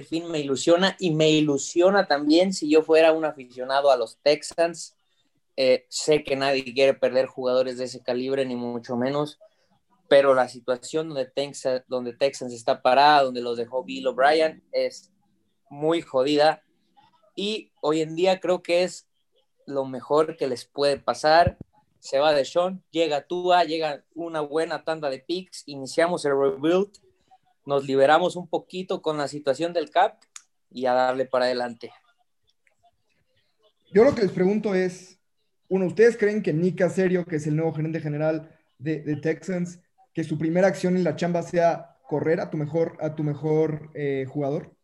fin me ilusiona y me ilusiona también si yo fuera un aficionado a los Texans. Eh, sé que nadie quiere perder jugadores de ese calibre, ni mucho menos, pero la situación donde Texas, donde Texans está parada, donde los dejó Bill O'Brien, es muy jodida. Y hoy en día creo que es lo mejor que les puede pasar. Se va de Sean, llega Tua, llega una buena tanda de picks, iniciamos el rebuild nos liberamos un poquito con la situación del CAP y a darle para adelante. Yo lo que les pregunto es, uno, ¿ustedes creen que Nick Serio, que es el nuevo gerente general de, Texans, que su primera acción en la chamba sea correr a tu mejor, a tu mejor eh, jugador?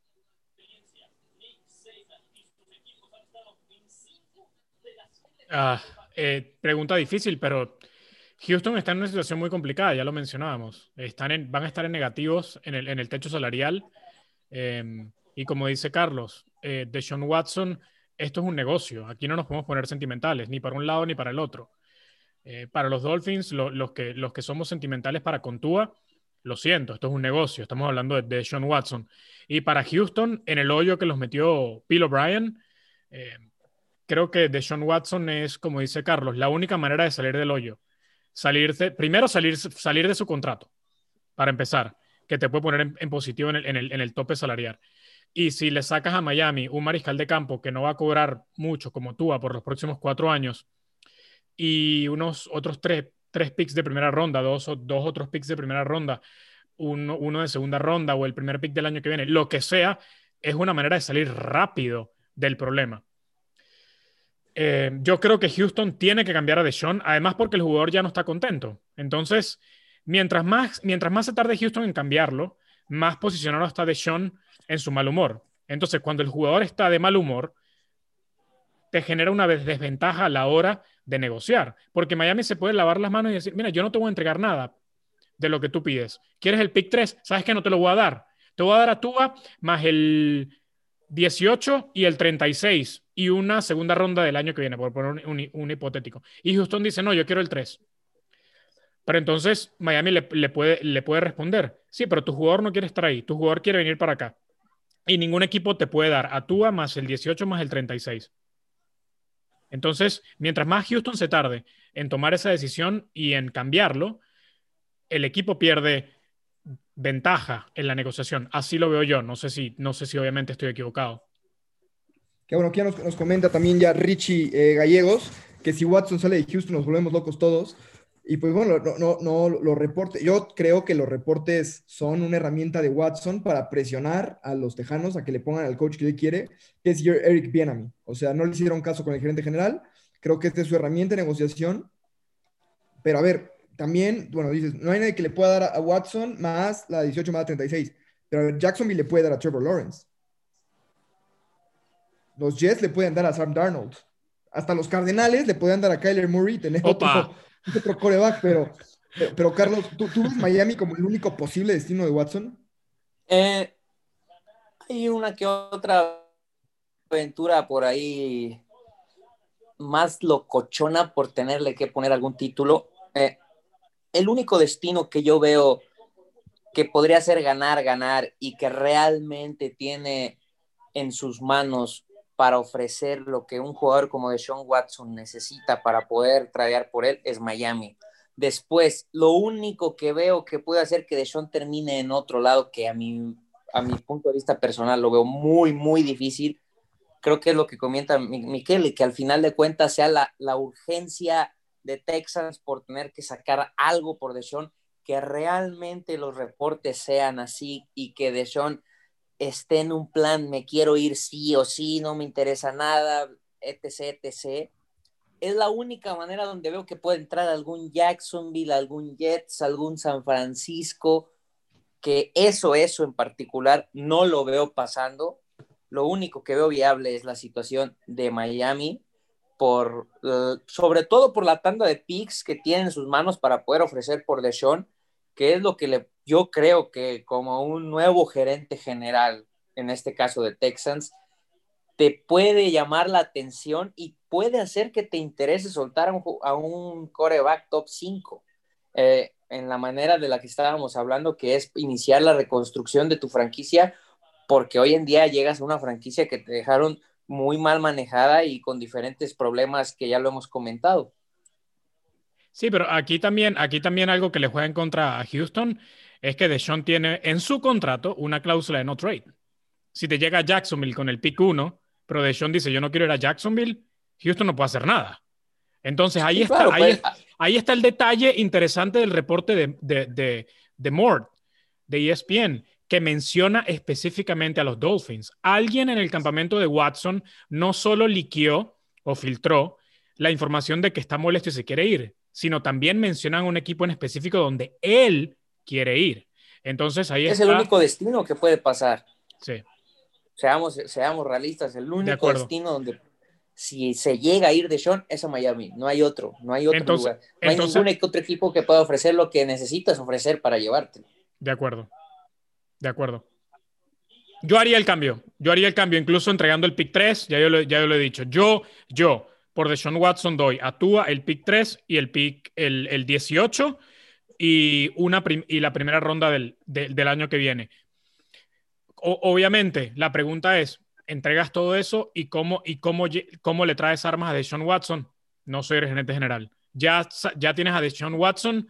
Ah, eh, pregunta difícil, pero Houston está en una situación muy complicada, ya lo mencionábamos. Están van a estar en negativos en el, techo salarial. Em, y como dice Carlos, eh, de Sean Watson, esto es un negocio. Aquí no nos podemos poner sentimentales, ni para un lado ni para el otro. Eh, para los Dolphins, los, que, los que somos sentimentales para Contúa, lo siento, esto es un negocio. Estamos hablando de, de Sean Watson. Y para Houston, en el hoyo que los metió Bill O'Brien, eh, creo que de Sean Watson es, como dice Carlos, la única manera de salir del hoyo salirse, primero salir, salir de su contrato, para empezar, que te puede poner en, positivo en el, en, el, tope salarial. Y si le sacas a Miami un mariscal de campo que no va a cobrar mucho como tú por los próximos cuatro años y unos otros tres, tres picks de primera ronda, dos, dos otros picks de primera ronda, uno, uno de segunda ronda o el primer pick del año que viene, lo que sea, es una manera de salir rápido del problema. Eh, yo creo que Houston tiene que cambiar a Deshaun, además porque el jugador ya no está contento. Entonces, mientras más, mientras más se tarde Houston en cambiarlo, más posicionado está Deshaun en su mal humor. Entonces, cuando el jugador está de mal humor, te genera una desventaja a la hora de negociar, porque Miami se puede lavar las manos y decir, mira, yo no te voy a entregar nada de lo que tú pides. ¿Quieres el pick 3? ¿Sabes que no te lo voy a dar? Te voy a dar a Tuba más el 18 y el 36 y una segunda ronda del año que viene, por poner un, hipotético. Y Houston dice, no, yo quiero el 3. Pero entonces Miami le, puede, le puede responder, sí, pero tu jugador no quiere estar ahí, tu jugador quiere venir para acá. Y ningún equipo te puede dar a Tua más el 18 más el 36. Entonces, mientras más Houston se tarde en tomar esa decisión y en cambiarlo, el equipo pierde ventaja en la negociación. Así lo veo yo. No sé si, no sé si obviamente estoy equivocado. Que bueno, aquí nos, comenta también ya Richie eh, Gallegos, que si Watson sale de Houston nos volvemos locos todos. Y pues bueno, no, no, no los reportes, yo creo que los reportes son una herramienta de Watson para presionar a los tejanos a que le pongan al coach que él quiere, que es Eric Bienami. O sea, no le hicieron caso con el gerente general. Creo que esta es su herramienta de negociación. Pero a ver, también, bueno, dices, no hay nadie que le pueda dar a Watson más la 18 más la 36, pero Jacksonville le puede dar a Trevor Lawrence. Los Jets le pueden dar a Sam Darnold. Hasta los Cardenales le pueden dar a Kyler Murray, tener otro, otro, coreback, pero, pero, Carlos, ¿tú, ves Miami como el único posible destino de Watson? Eh, hay una que otra aventura por ahí más locochona por tenerle que poner algún título. Eh, el único destino que yo veo que podría ser ganar, ganar y que realmente tiene en sus manos para ofrecer lo que un jugador como Deshaun Watson necesita para poder tradear por él es Miami. Después, lo único que veo que puede hacer que Deshaun termine en otro lado, que a mi, a mi punto de vista personal lo veo muy, muy difícil, creo que es lo que comenta Miquel, y que al final de cuentas sea la, la urgencia de Texans por tener que sacar algo por Deshaun, que realmente los reportes sean así y que Deshaun esté en un plan, me quiero ir sí o sí, no me interesa nada, etc., etc. Es la única manera donde veo que puede entrar algún Jacksonville, algún Jets, algún San Francisco, que eso, eso en particular, no lo veo pasando. Lo único que veo viable es la situación de Miami, por, sobre todo por la tanda de picks que tiene en sus manos para poder ofrecer por Deshaun, que es lo que le, yo creo que como un nuevo gerente general, en este caso de Texans, te puede llamar la atención y puede hacer que te interese soltar a un, coreback top 5. Eh, en la manera de la que estábamos hablando, que es iniciar la reconstrucción de tu franquicia porque hoy en día llegas a una franquicia que te dejaron muy mal manejada y con diferentes problemas que ya lo hemos comentado. Sí, pero aquí también, aquí también algo que le juega en contra a Houston es que Deshaun tiene en su contrato una cláusula de no trade. Si te llega a Jacksonville con el pick 1, pero Deshaun dice yo no quiero ir a Jacksonville, Houston no puede hacer nada. Entonces ahí, está, pues, ahí, está, el detalle interesante del reporte de, de, de, de Mort, de ESPN, que menciona específicamente a los Dolphins. Alguien en el campamento de Watson no solo liqueó o filtró la información de que está molesto y se quiere ir, sino también mencionan un equipo en específico donde él quiere ir. Entonces ahí es el único destino que puede pasar. Sí. Seamos, seamos realistas, el único destino donde si se llega a ir de Sean es a Miami, no hay otro, no hay otro lugar. No hay ningún otro equipo que pueda ofrecer lo que necesitas ofrecer para llevarte. De acuerdo. De acuerdo. Yo haría el cambio. Yo haría el cambio, incluso entregando el pick 3. Ya yo lo, ya lo he dicho. Yo, yo, por Deshaun Watson, doy a el pick 3 y el pick el, el 18 y, una y la primera ronda del, del año que viene. obviamente, la pregunta es: ¿entregas todo eso y cómo, y cómo, cómo le traes armas a Deshaun Watson? No soy el gerente general. Ya, ya tienes a Deshaun Watson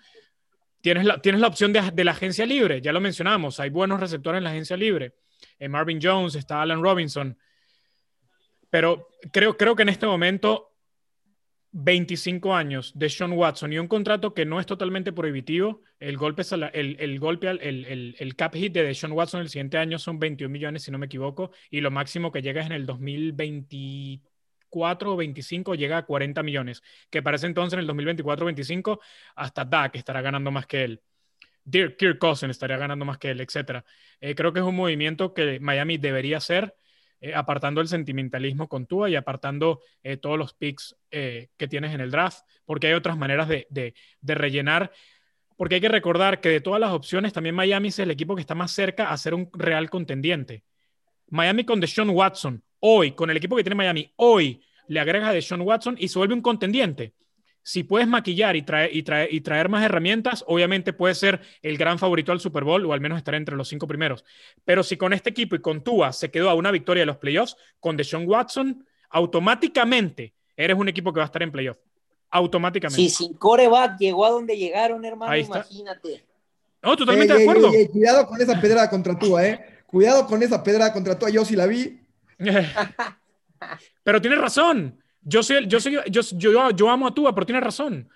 Tienes la, tienes la opción de, la agencia libre, ya lo mencionamos, hay buenos receptores en la agencia libre. En Marvin Jones está Alan Robinson. Pero creo, creo que en este momento, 25 años de Sean Watson y un contrato que no es totalmente prohibitivo, el golpe, el, el golpe el, el, cap hit de Sean Watson el siguiente año son 21 millones, si no me equivoco, y lo máximo que llega es en el 2023 4 o 25 llega a 40 millones, que parece entonces en el 2024-25 hasta Dak estará ganando más que él. Kirk Cousins estaría ganando más que él, etc. Eh, creo que es un movimiento que Miami debería hacer, eh, apartando el sentimentalismo con Tua y apartando eh, todos los picks que tienes en el draft, porque hay otras maneras de, de, rellenar. Porque hay que recordar que de todas las opciones, también Miami es el equipo que está más cerca a ser un real contendiente. Miami con Deshaun Watson, hoy, con el equipo que tiene Miami, hoy le agregas a Deshaun Watson y se vuelve un contendiente. Si puedes maquillar y traer, y, traer, y traer más herramientas, obviamente puede ser el gran favorito al Super Bowl o al menos estar entre los cinco primeros. Pero si con este equipo y con Tua se quedó a una victoria de los playoffs, con Deshaun Watson, automáticamente eres un equipo que va a estar en playoffs. Automáticamente. Si sin coreback llegó a donde llegaron, hermano, imagínate. No, totalmente de acuerdo. cuidado con esa pedra contra Tua, ¿eh? Cuidado con esa pedra contra Tua. Yo sí la vi. pero tienes razón. Yo, soy, yo, soy, yo, yo, yo amo a Tua, pero tienes razón.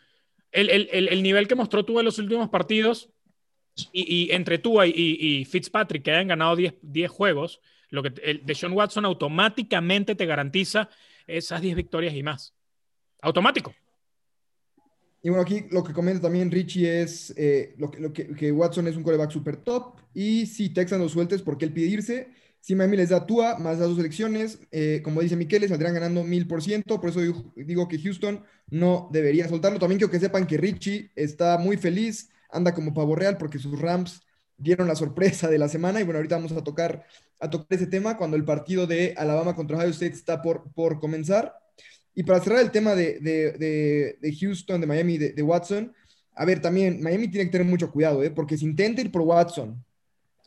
El, el, el, nivel que mostró Tua en los últimos partidos y, y entre Tua y, y, Fitzpatrick, que hayan ganado 10, 10 juegos, lo que el de Sean Watson automáticamente te garantiza esas 10 victorias y más. Automático. Y bueno, aquí lo que comenta también Richie es eh, lo, que, lo que, que, Watson es un coreback super top. Y si Texas lo sueltes porque él pide irse, si Miami les da Tua más las dos elecciones, eh, como dice Miquel, saldrán ganando mil por ciento. Por eso digo, que Houston no debería soltarlo. También quiero que sepan que Richie está muy feliz, anda como pavo real porque sus Rams dieron la sorpresa de la semana. Y bueno, ahorita vamos a tocar, a tocar ese tema cuando el partido de Alabama contra Ohio State está por, por comenzar. Y para cerrar el tema de, de, de, Houston, de Miami, de, Watson, a ver, también Miami tiene que tener mucho cuidado, ¿eh? porque si intenta ir por Watson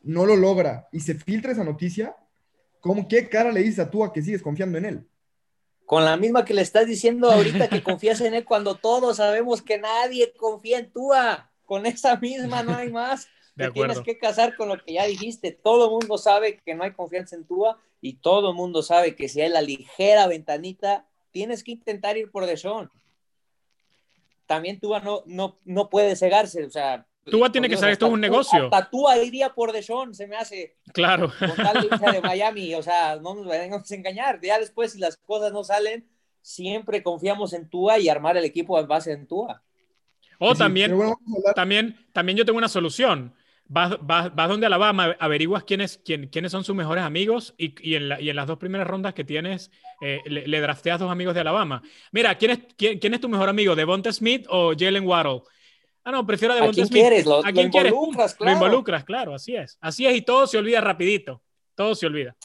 no lo logra y se filtra esa noticia, ¿cómo, ¿qué cara le dices a tú a que sigues confiando en él? Con la misma que le estás diciendo ahorita que confías en él cuando todos sabemos que nadie confía en Tua. Con esa misma no hay más. tienes que casar con lo que ya dijiste. Todo el mundo sabe que no hay confianza en Tua y todo el mundo sabe que si hay la ligera ventanita, tienes que intentar ir por Deshaun. También Tua no, no, no puede cegarse. O sea, Tua tiene que saber esto es un negocio. Tua iría por Deshaun, se me hace. Claro. Con tal de Miami, o sea, no nos vayamos a engañar. Ya después, si las cosas no salen, siempre confiamos en Tua y armar el equipo en base en Tua. O también, también, también yo tengo una solución. Vas, vas, vas, donde Alabama, averiguas quiénes, quién, quiénes son sus mejores amigos y, y, en y, en las dos primeras rondas que tienes, eh, le, drafteas dos amigos de Alabama. Mira, ¿quién es, quién, quién es tu mejor amigo? ¿Devonta Smith o Jalen Waddle? Ah, no, prefiero a quién Quieres? ¿A quién quieres? Claro. Lo involucras, claro, así es. Así es y todo se olvida rapidito. Todo se olvida.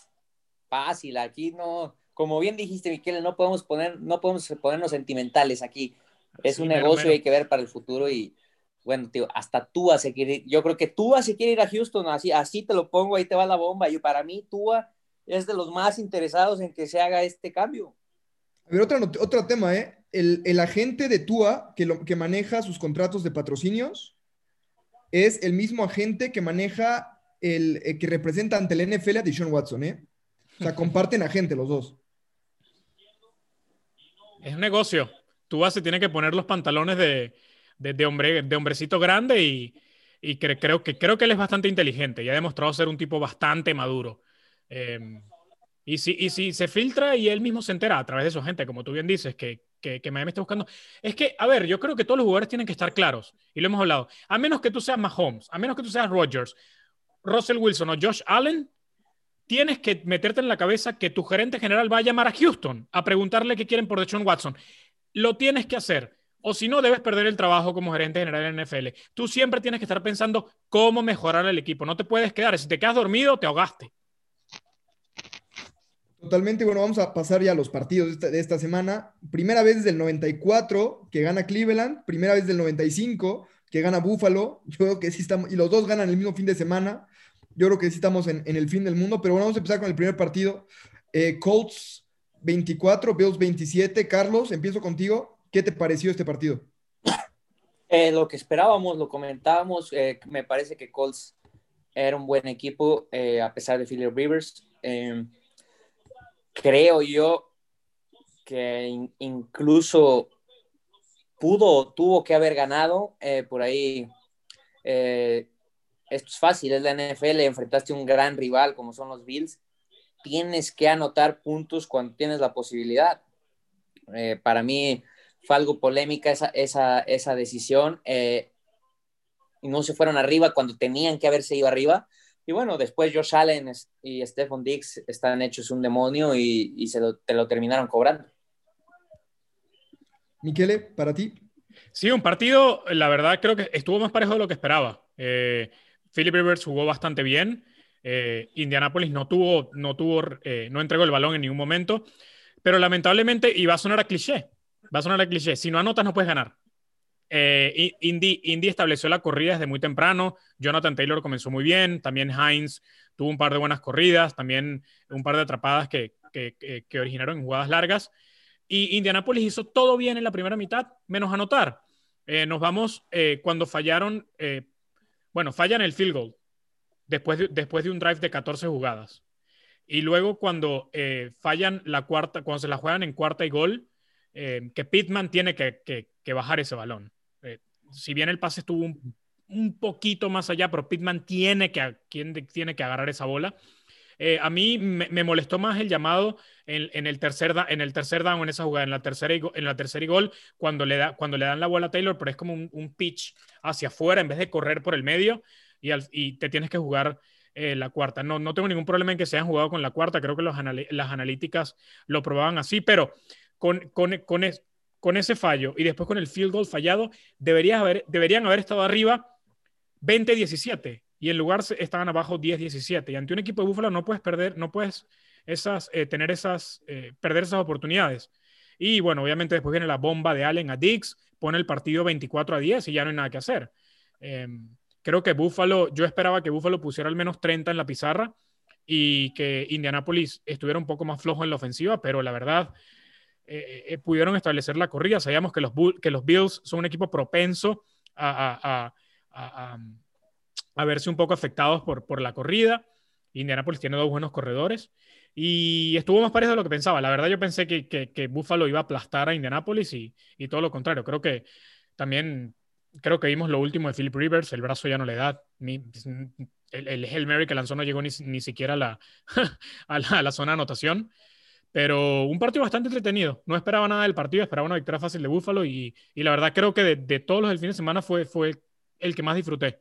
Fácil, aquí no, como bien dijiste, Miquel, no podemos poner, no podemos ponernos sentimentales aquí. Es un negocio y hay que ver para el futuro y bueno, tío, hasta Tua se quiere ir. Yo creo que Tua se quiere ir a Houston, así, así te lo pongo, ahí te va la bomba. Y para mí, Tua es de los más interesados en que se haga este cambio. A ver, otro, otro tema, ¿eh? El, el, agente de Tua que, lo, que maneja sus contratos de patrocinios es el mismo agente que maneja el, el que representa ante el NFL a Deshaun Watson, ¿eh? O sea, comparten agente los dos. Es un negocio. Tua se tiene que poner los pantalones de, de, de hombre, de hombrecito grande y, y cre, creo, que, creo que él es bastante inteligente y ha demostrado ser un tipo bastante maduro. Eh, y, si, y si se filtra y él mismo se entera a través de su gente, como tú bien dices, que, que, que Miami está buscando. Es que, a ver, yo creo que todos los jugadores tienen que estar claros, y lo hemos hablado. A menos que tú seas Mahomes, a menos que tú seas Rodgers, Russell Wilson o Josh Allen, tienes que meterte en la cabeza que tu gerente general va a llamar a Houston a preguntarle qué quieren por Deshaun Watson. Lo tienes que hacer. O si no, debes perder el trabajo como gerente general en NFL. Tú siempre tienes que estar pensando cómo mejorar el equipo. No te puedes quedar. Si te quedas dormido, te ahogaste. Totalmente, bueno, vamos a pasar ya a los partidos de esta, semana. Primera vez desde el 94 que gana Cleveland, primera vez del 95 que gana Buffalo. Yo creo que sí estamos, y los dos ganan el mismo fin de semana. Yo creo que sí estamos en, el fin del mundo, pero bueno, vamos a empezar con el primer partido. Eh, Colts 24, Bills 27. Carlos, empiezo contigo. ¿Qué te pareció este partido? Eh, lo que esperábamos, lo comentábamos, eh, me parece que Colts era un buen equipo a pesar de Philip Rivers. Eh, creo yo que in, incluso pudo, tuvo que haber ganado eh, por ahí. Eh, esto es fácil, es la NFL, enfrentaste a un gran rival como son los Bills. Tienes que anotar puntos cuando tienes la posibilidad. Eh, para mí fue algo polémica esa, esa, esa decisión. Eh, no se fueron arriba cuando tenían que haberse ido arriba. Y bueno, después Josh Allen y Stephon Diggs están hechos un demonio y, y se lo, te lo terminaron cobrando. Miquele, para ti. Sí, un partido, la verdad, creo que estuvo más parejo de lo que esperaba. Eh, Philip Rivers jugó bastante bien. Eh, Indianapolis no tuvo, no tuvo, eh, no entregó el balón en ningún momento. Pero lamentablemente, y va a sonar a cliché, va a sonar a cliché. Si no anotas, no puedes ganar. Eh, Indy, Indy, estableció la corrida desde muy temprano. Jonathan Taylor comenzó muy bien. También Hines tuvo un par de buenas corridas. También un par de atrapadas que, originaron jugadas largas. Y Indianapolis hizo todo bien en la primera mitad, menos anotar. Eh, nos vamos eh, cuando fallaron, eh, bueno, fallan el field goal después de, un drive de 14 jugadas. Y luego cuando eh, fallan la cuarta, cuando se la juegan en cuarta y gol, que Pittman tiene que bajar ese balón si bien el pase estuvo un, un, poquito más allá, pero Pittman tiene que, tiene que agarrar esa bola. Eh, a mí me, molestó más el llamado en, en, el tercer da, en el tercer down, en esa jugada, en la tercera y, en la tercera y gol, cuando le, da, cuando le dan la bola a Taylor, pero es como un, un pitch hacia afuera en vez de correr por el medio y, al, y te tienes que jugar eh, la cuarta. No, no tengo ningún problema en que se hayan jugado con la cuarta, creo que los las analíticas lo probaban así, pero con, con, con ese fallo y después con el field goal fallado, deberían haber, deberían haber estado arriba 20-17 y en lugar estaban abajo 10-17. Y ante un equipo de Búfalo no puedes perder, no puedes esas, eh, tener esas, eh, perder esas oportunidades. Y bueno, obviamente después viene la bomba de Allen a Dix, pone el partido 24 a 10 y ya no hay nada que hacer. Eh, creo que Búfalo, yo esperaba que Búfalo pusiera al menos 30 en la pizarra y que Indianapolis estuviera un poco más flojo en la ofensiva, pero la verdad, eh, eh, pudieron establecer la corrida. Sabíamos que los, que los Bills son un equipo propenso a, a, a, verse un poco afectados por, por la corrida. Indianapolis tiene dos buenos corredores y estuvo más parejo de lo que pensaba. La verdad, yo pensé que, que, Buffalo iba a aplastar a Indianapolis y, y, todo lo contrario. Creo que también creo que vimos lo último de Philip Rivers. El brazo ya no le da. Ni, el, el Hail Mary que lanzó no llegó ni, ni siquiera a la, a la, a la zona de anotación. Pero un partido bastante entretenido. No esperaba nada del partido, esperaba una victoria fácil de Búfalo y, y la verdad creo que de, de, todos los del fin de semana fue, fue el que más disfruté.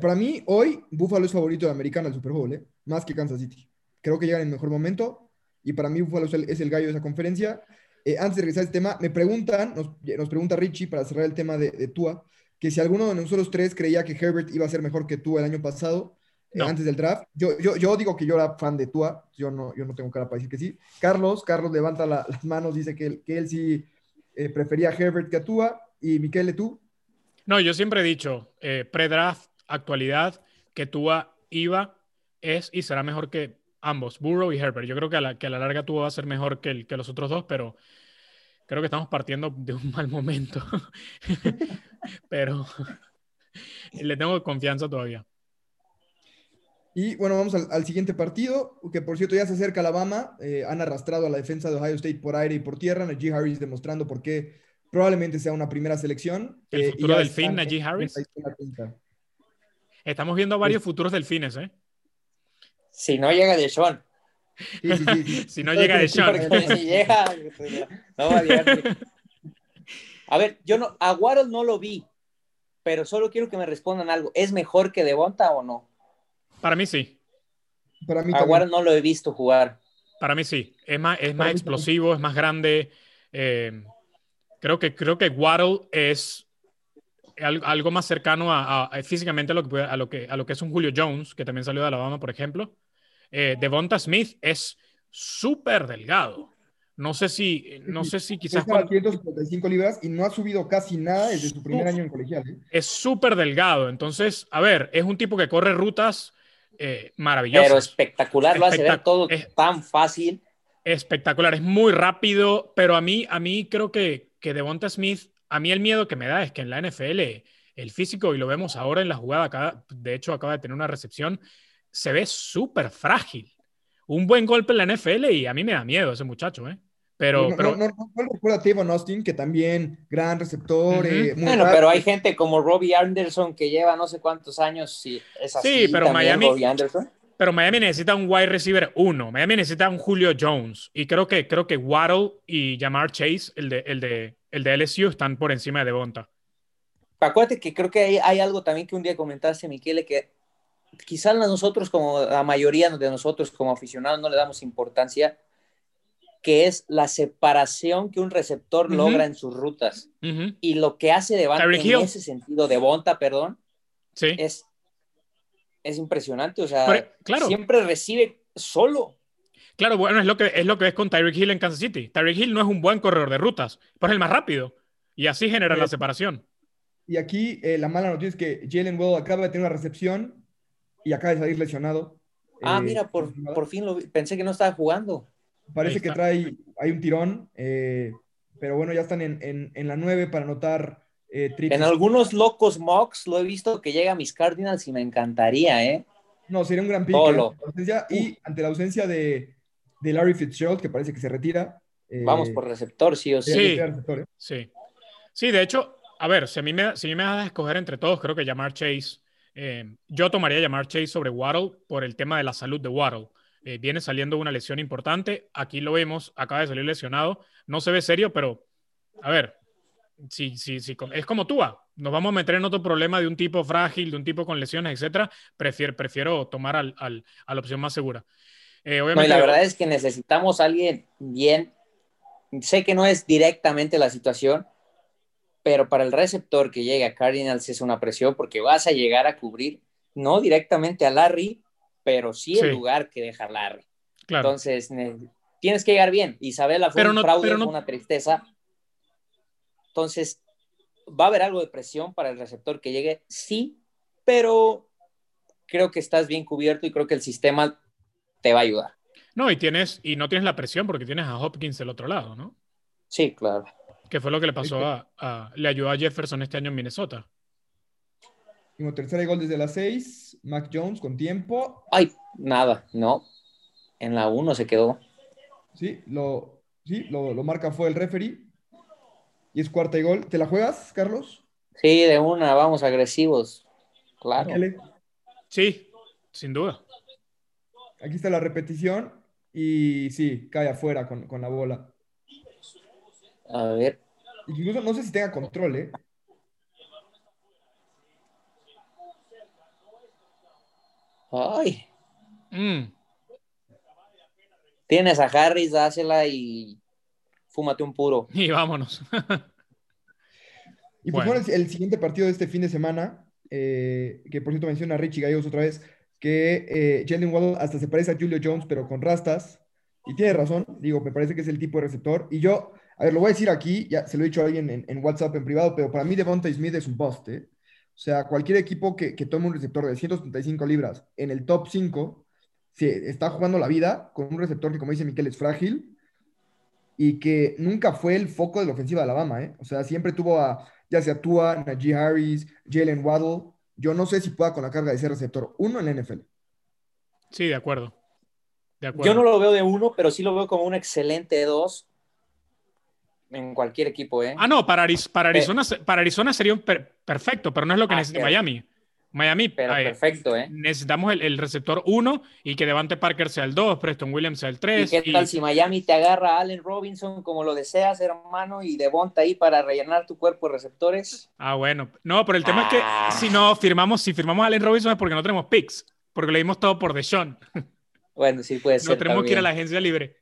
Para mí, hoy Búfalo es favorito de Americana al Super Bowl, ¿eh? más que Kansas City. Creo que llegan en el mejor momento y para mí Búfalo es el, es el gallo de esa conferencia. Eh, antes de regresar al tema, me preguntan, nos, nos, pregunta Richie para cerrar el tema de, de Tua, que si alguno de nosotros tres creía que Herbert iba a ser mejor que Tua el año pasado. No. antes del draft. Yo, yo, yo, digo que yo era fan de Tua, yo no, yo no tengo cara para decir que sí. Carlos, Carlos levanta la, las manos, dice que él, que él sí eh, prefería a Herbert que a Tua. Y Miquel, ¿tú? No, yo siempre he dicho, eh, pre-draft, actualidad, que Tua iba, es y será mejor que ambos, Burrow y Herbert. Yo creo que a la, que a la larga Tua va a ser mejor que, el, que los otros dos, pero creo que estamos partiendo de un mal momento. pero le tengo confianza todavía. Y bueno, vamos al, siguiente partido, que por cierto ya se acerca Alabama. Eh, han arrastrado a la defensa de Ohio State por aire y por tierra. Najee Harris demostrando por qué probablemente sea una primera selección. El eh, futuro del fin, Najee Harris. Estamos viendo varios futuros delfines, ¿eh? Si no llega de Sean. si no llega de Sean. si llega, no va a llegar. A ver, yo no, a Waddle no lo vi, pero solo quiero que me respondan algo. ¿Es mejor que Devonta o no? Para mí sí. Para mí no lo he visto jugar. Para mí sí. Es más, es más explosivo, es más grande. Eh, creo, que, creo que Waddle es algo más cercano a, físicamente a lo, que, a, lo que, a lo que es un Julio Jones, que también salió de Alabama, por ejemplo. Eh, Devonta Smith es súper delgado. No sé si, no sé si quizás. Cuando... 155 libras y no ha subido casi nada desde su primer año en colegial. ¿eh? Es súper delgado. Entonces, a ver, es un tipo que corre rutas eh, maravillosas. Pero espectacular, lo hace ver todo es, tan fácil. Espectacular, es muy rápido, pero a mí, a mí creo que, que Devonta Smith, a mí el miedo que me da es que en la NFL, el físico, y lo vemos ahora en la jugada, de hecho acaba de tener una recepción, se ve súper frágil. Un buen golpe en la NFL y a mí me da miedo ese muchacho, ¿eh? Pero, no, pero... no, no, no, recuerda a Tavon Austin, que también gran receptor. Eh, bueno, pero hay gente como Robbie Anderson que lleva no sé cuántos años. Si es así, sí, pero Miami. Pero Miami necesita un wide receiver uno. Miami necesita un Julio Jones. Y creo que, creo que Waddle y Jamar Chase, el de, el de, el de LSU, están por encima de Devonta. Acuérdate que creo que hay, hay algo también que un día comentaste, Miquele, que quizás nosotros, como la mayoría de nosotros como aficionados, no le damos importancia que es la separación que un receptor logra en sus rutas. Y lo que hace Devonta en ese sentido, Devonta, perdón, sí. es, es impresionante. O sea, siempre recibe solo. Claro, bueno, es lo que es lo que ves con Tyreek Hill en Kansas City. Tyreek Hill no es un buen corredor de rutas, pero es el más rápido. Y así genera la separación. Y aquí eh, la mala noticia es que Jalen Well acaba de tener una recepción y acaba de salir lesionado. Ah, eh, mira, por, por fin lo vi. pensé que no estaba jugando. Parece que trae, hay un tirón, eh, pero bueno, ya están en, la 9 para anotar eh, En algunos locos mocks lo he visto que llega a mis Cardinals y me encantaría, ¿eh? No, sería un gran pick. ¿eh? Y ante la ausencia de, Larry Fitzgerald, que parece que se retira. Vamos por receptor, sí o sí. Sí, sí. de hecho, a ver, si a mí me, si me das a escoger entre todos, creo que llamar Chase. yo tomaría llamar Chase sobre Waddle por el tema de la salud de Waddle. Eh, viene saliendo una lesión importante. Aquí lo vemos, acaba de salir lesionado. No se ve serio, pero a ver, si, si, si, es como tú, nos vamos a meter en otro problema de un tipo frágil, de un tipo con lesiones, etcétera. Prefiero, prefiero tomar al, al, a la opción más segura. Eh, obviamente, la verdad es que necesitamos a alguien bien. Sé que no es directamente la situación, pero para el receptor que llegue a Cardinals es una presión porque vas a llegar a cubrir no directamente a Larry, pero sí el lugar que deja Larry. Entonces, tienes que llegar bien. Isabela fue un fraude, fue una tristeza. Entonces, ¿va a haber algo de presión para el receptor que llegue? Sí, pero creo que estás bien cubierto y creo que el sistema te va a ayudar. No, y tienes, y no tienes la presión porque tienes a Hopkins del otro lado, ¿no? Sí, claro. Que fue lo que le pasó a, le ayudó a Jefferson este año en Minnesota. Como tercera y gol desde las seis. Mac Jones con tiempo. Ay, nada, no. En la uno se quedó. Sí, lo, sí, lo, marca fue el referee. Y es cuarta y gol. ¿Te la juegas, Carlos? Sí, de una, vamos agresivos. Claro. Sí, sin duda. Aquí está la repetición. Y sí, cae afuera con, con la bola. A ver. Incluso no sé si tenga control, ¿eh? Ay. Mm. Tienes a Harris, dásela y fúmate un puro. Y vámonos. y pues bueno, el, siguiente partido de este fin de semana, eh, que por cierto menciona a Richie Gallegos otra vez, que eh, Jalen Waddle hasta se parece a Julio Jones, pero con rastas. Y tiene razón, digo, me parece que es el tipo de receptor. Y yo, A ver, lo voy a decir aquí, ya se lo he dicho a alguien en, en WhatsApp en privado, pero para mí Devonta Smith es un bust, ¿eh? O sea, cualquier equipo que, que tome un receptor de 135 libras en el top 5, se está jugando la vida con un receptor que, como dice Miquel, es frágil y que nunca fue el foco de la ofensiva de Alabama, ¿eh? O sea, siempre tuvo a, ya sea Tua, Najee Harris, Jalen Waddle. Yo no sé si pueda con la carga de ser receptor uno en la NFL. Sí, de acuerdo. de acuerdo. Yo no lo veo de uno, pero sí lo veo como un excelente dos en cualquier equipo, ¿eh? Ah, no, para, Aris- para, Arizona, para Arizona sería un per- perfecto, pero no es lo que Ah, necesita Miami. Miami, Pero eh, perfecto, ¿eh? necesitamos el, el receptor 1 y que Devante Parker sea el 2, Preston Williams sea el ¿Y 3. qué tal si Miami te agarra a Allen Robinson como lo deseas, hermano, y Devonta ahí para rellenar tu cuerpo de receptores? Ah, bueno. No, pero el tema Ah. es que si no firmamos, si firmamos a Allen Robinson es porque no tenemos picks, porque le dimos todo por Deshaun. Bueno, sí puede ser. No tenemos que ir a la agencia libre.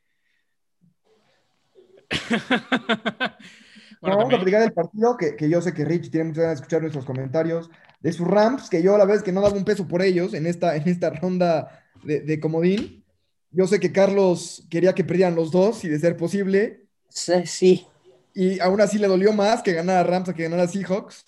Bueno, bueno, vamos a también- aplicar el partido, que, que yo sé que Rich tiene muchas ganas de escuchar nuestros comentarios, de sus Rams, que yo la verdad es que no daba un peso por ellos en esta, en esta ronda de, de comodín. Yo sé que Carlos quería que perdieran los dos, y de ser posible, Sí, sí. y aún así le dolió más que ganar a Rams a que ganar a Seahawks.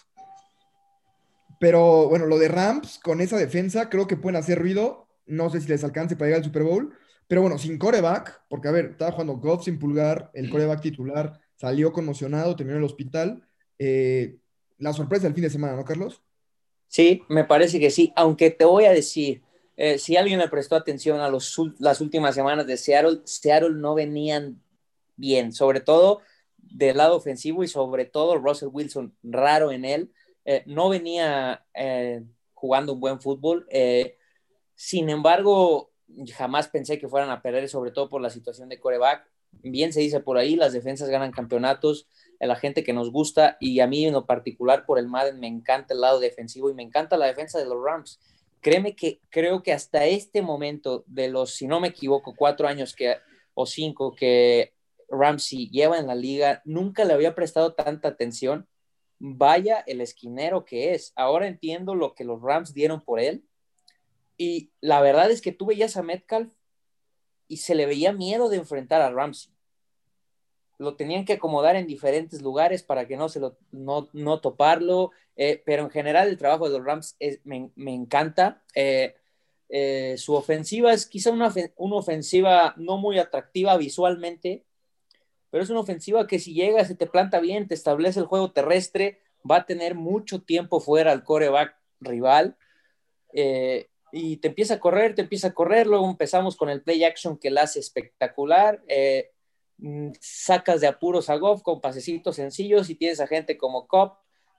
Pero bueno, lo de Rams con esa defensa creo que pueden hacer ruido. No sé si les alcance para llegar al Super Bowl. Pero bueno, sin coreback, porque a ver, estaba jugando Goff sin pulgar, el coreback titular salió conmocionado, terminó en el hospital. Eh, la sorpresa del fin de semana, ¿no, Carlos? Sí, me parece que sí. Aunque te voy a decir, eh, si alguien le prestó atención a los, las últimas semanas de Seattle, Seattle no venían bien, sobre todo del lado ofensivo y sobre todo Russell Wilson, raro en él, eh, no venía jugando un buen fútbol. sin embargo, jamás pensé que fueran a perder, sobre todo por la situación de coreback. Bien se dice por ahí, las defensas ganan campeonatos, la gente que nos gusta y a mí en lo particular por el Madden me encanta el lado defensivo y me encanta la defensa de los Rams. Créeme que creo que hasta este momento de los, si no me equivoco, cuatro años que, o cinco que Ramsey lleva en la liga, nunca le había prestado tanta atención. Vaya el esquinero que es. Ahora entiendo lo que los Rams dieron por él. Y la verdad es que tú veías a Metcalf y se le veía miedo de enfrentar a Ramsey lo tenían que acomodar en diferentes lugares para que no se lo no, no toparlo, eh, pero en general el trabajo de los Rams me, me, encanta. Eh, eh, su ofensiva es quizá una, una, ofensiva no muy atractiva visualmente, pero es una ofensiva que si llega, se te planta bien, te establece el juego terrestre, va a tener mucho tiempo fuera al coreback rival. Y te empieza a correr, te empieza a correr, luego empezamos con el play action que la hace espectacular, eh, sacas de apuros a Goff con pasecitos sencillos y tienes a gente como Cobb,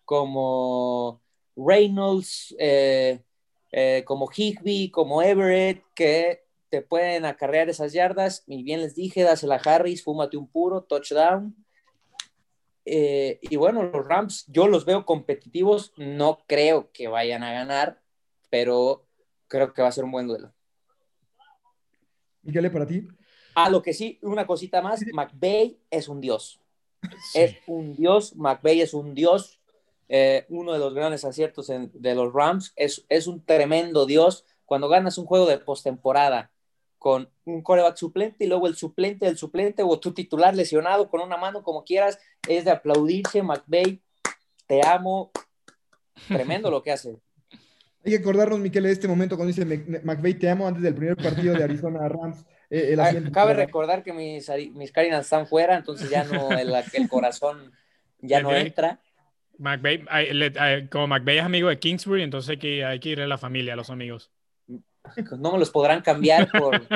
como Reynolds, eh, eh, como Higby, como Everett, que te pueden acarrear esas yardas. Y bien les dije, dásela a Harris, fúmate un puro, touchdown. Y bueno, los Rams, yo los veo competitivos, no creo que vayan a ganar, pero creo que va a ser un buen duelo. Miguel, para ti. Ah, lo que sí, una cosita más, McVay es un dios. Sí. Es un dios, McVay es un dios, eh, uno de los grandes aciertos en, de los Rams, es, es, un tremendo dios. Cuando ganas un juego de postemporada con un coreback suplente y luego el suplente del suplente o tu titular lesionado con una mano como quieras, es de aplaudirse, McVay, te amo, tremendo lo que hace. Hay que acordarnos, Miquel, de este momento cuando dice McVay, te amo antes del primer partido de Arizona Rams. Eh, el Cabe recordar que mis, mis Cardinals están fuera, entonces ya no, el, el corazón ya no entra. McVay, como McVay es amigo de Kingsbury, entonces hay que, hay que ir a la familia, a los amigos. No me los podrán cambiar por,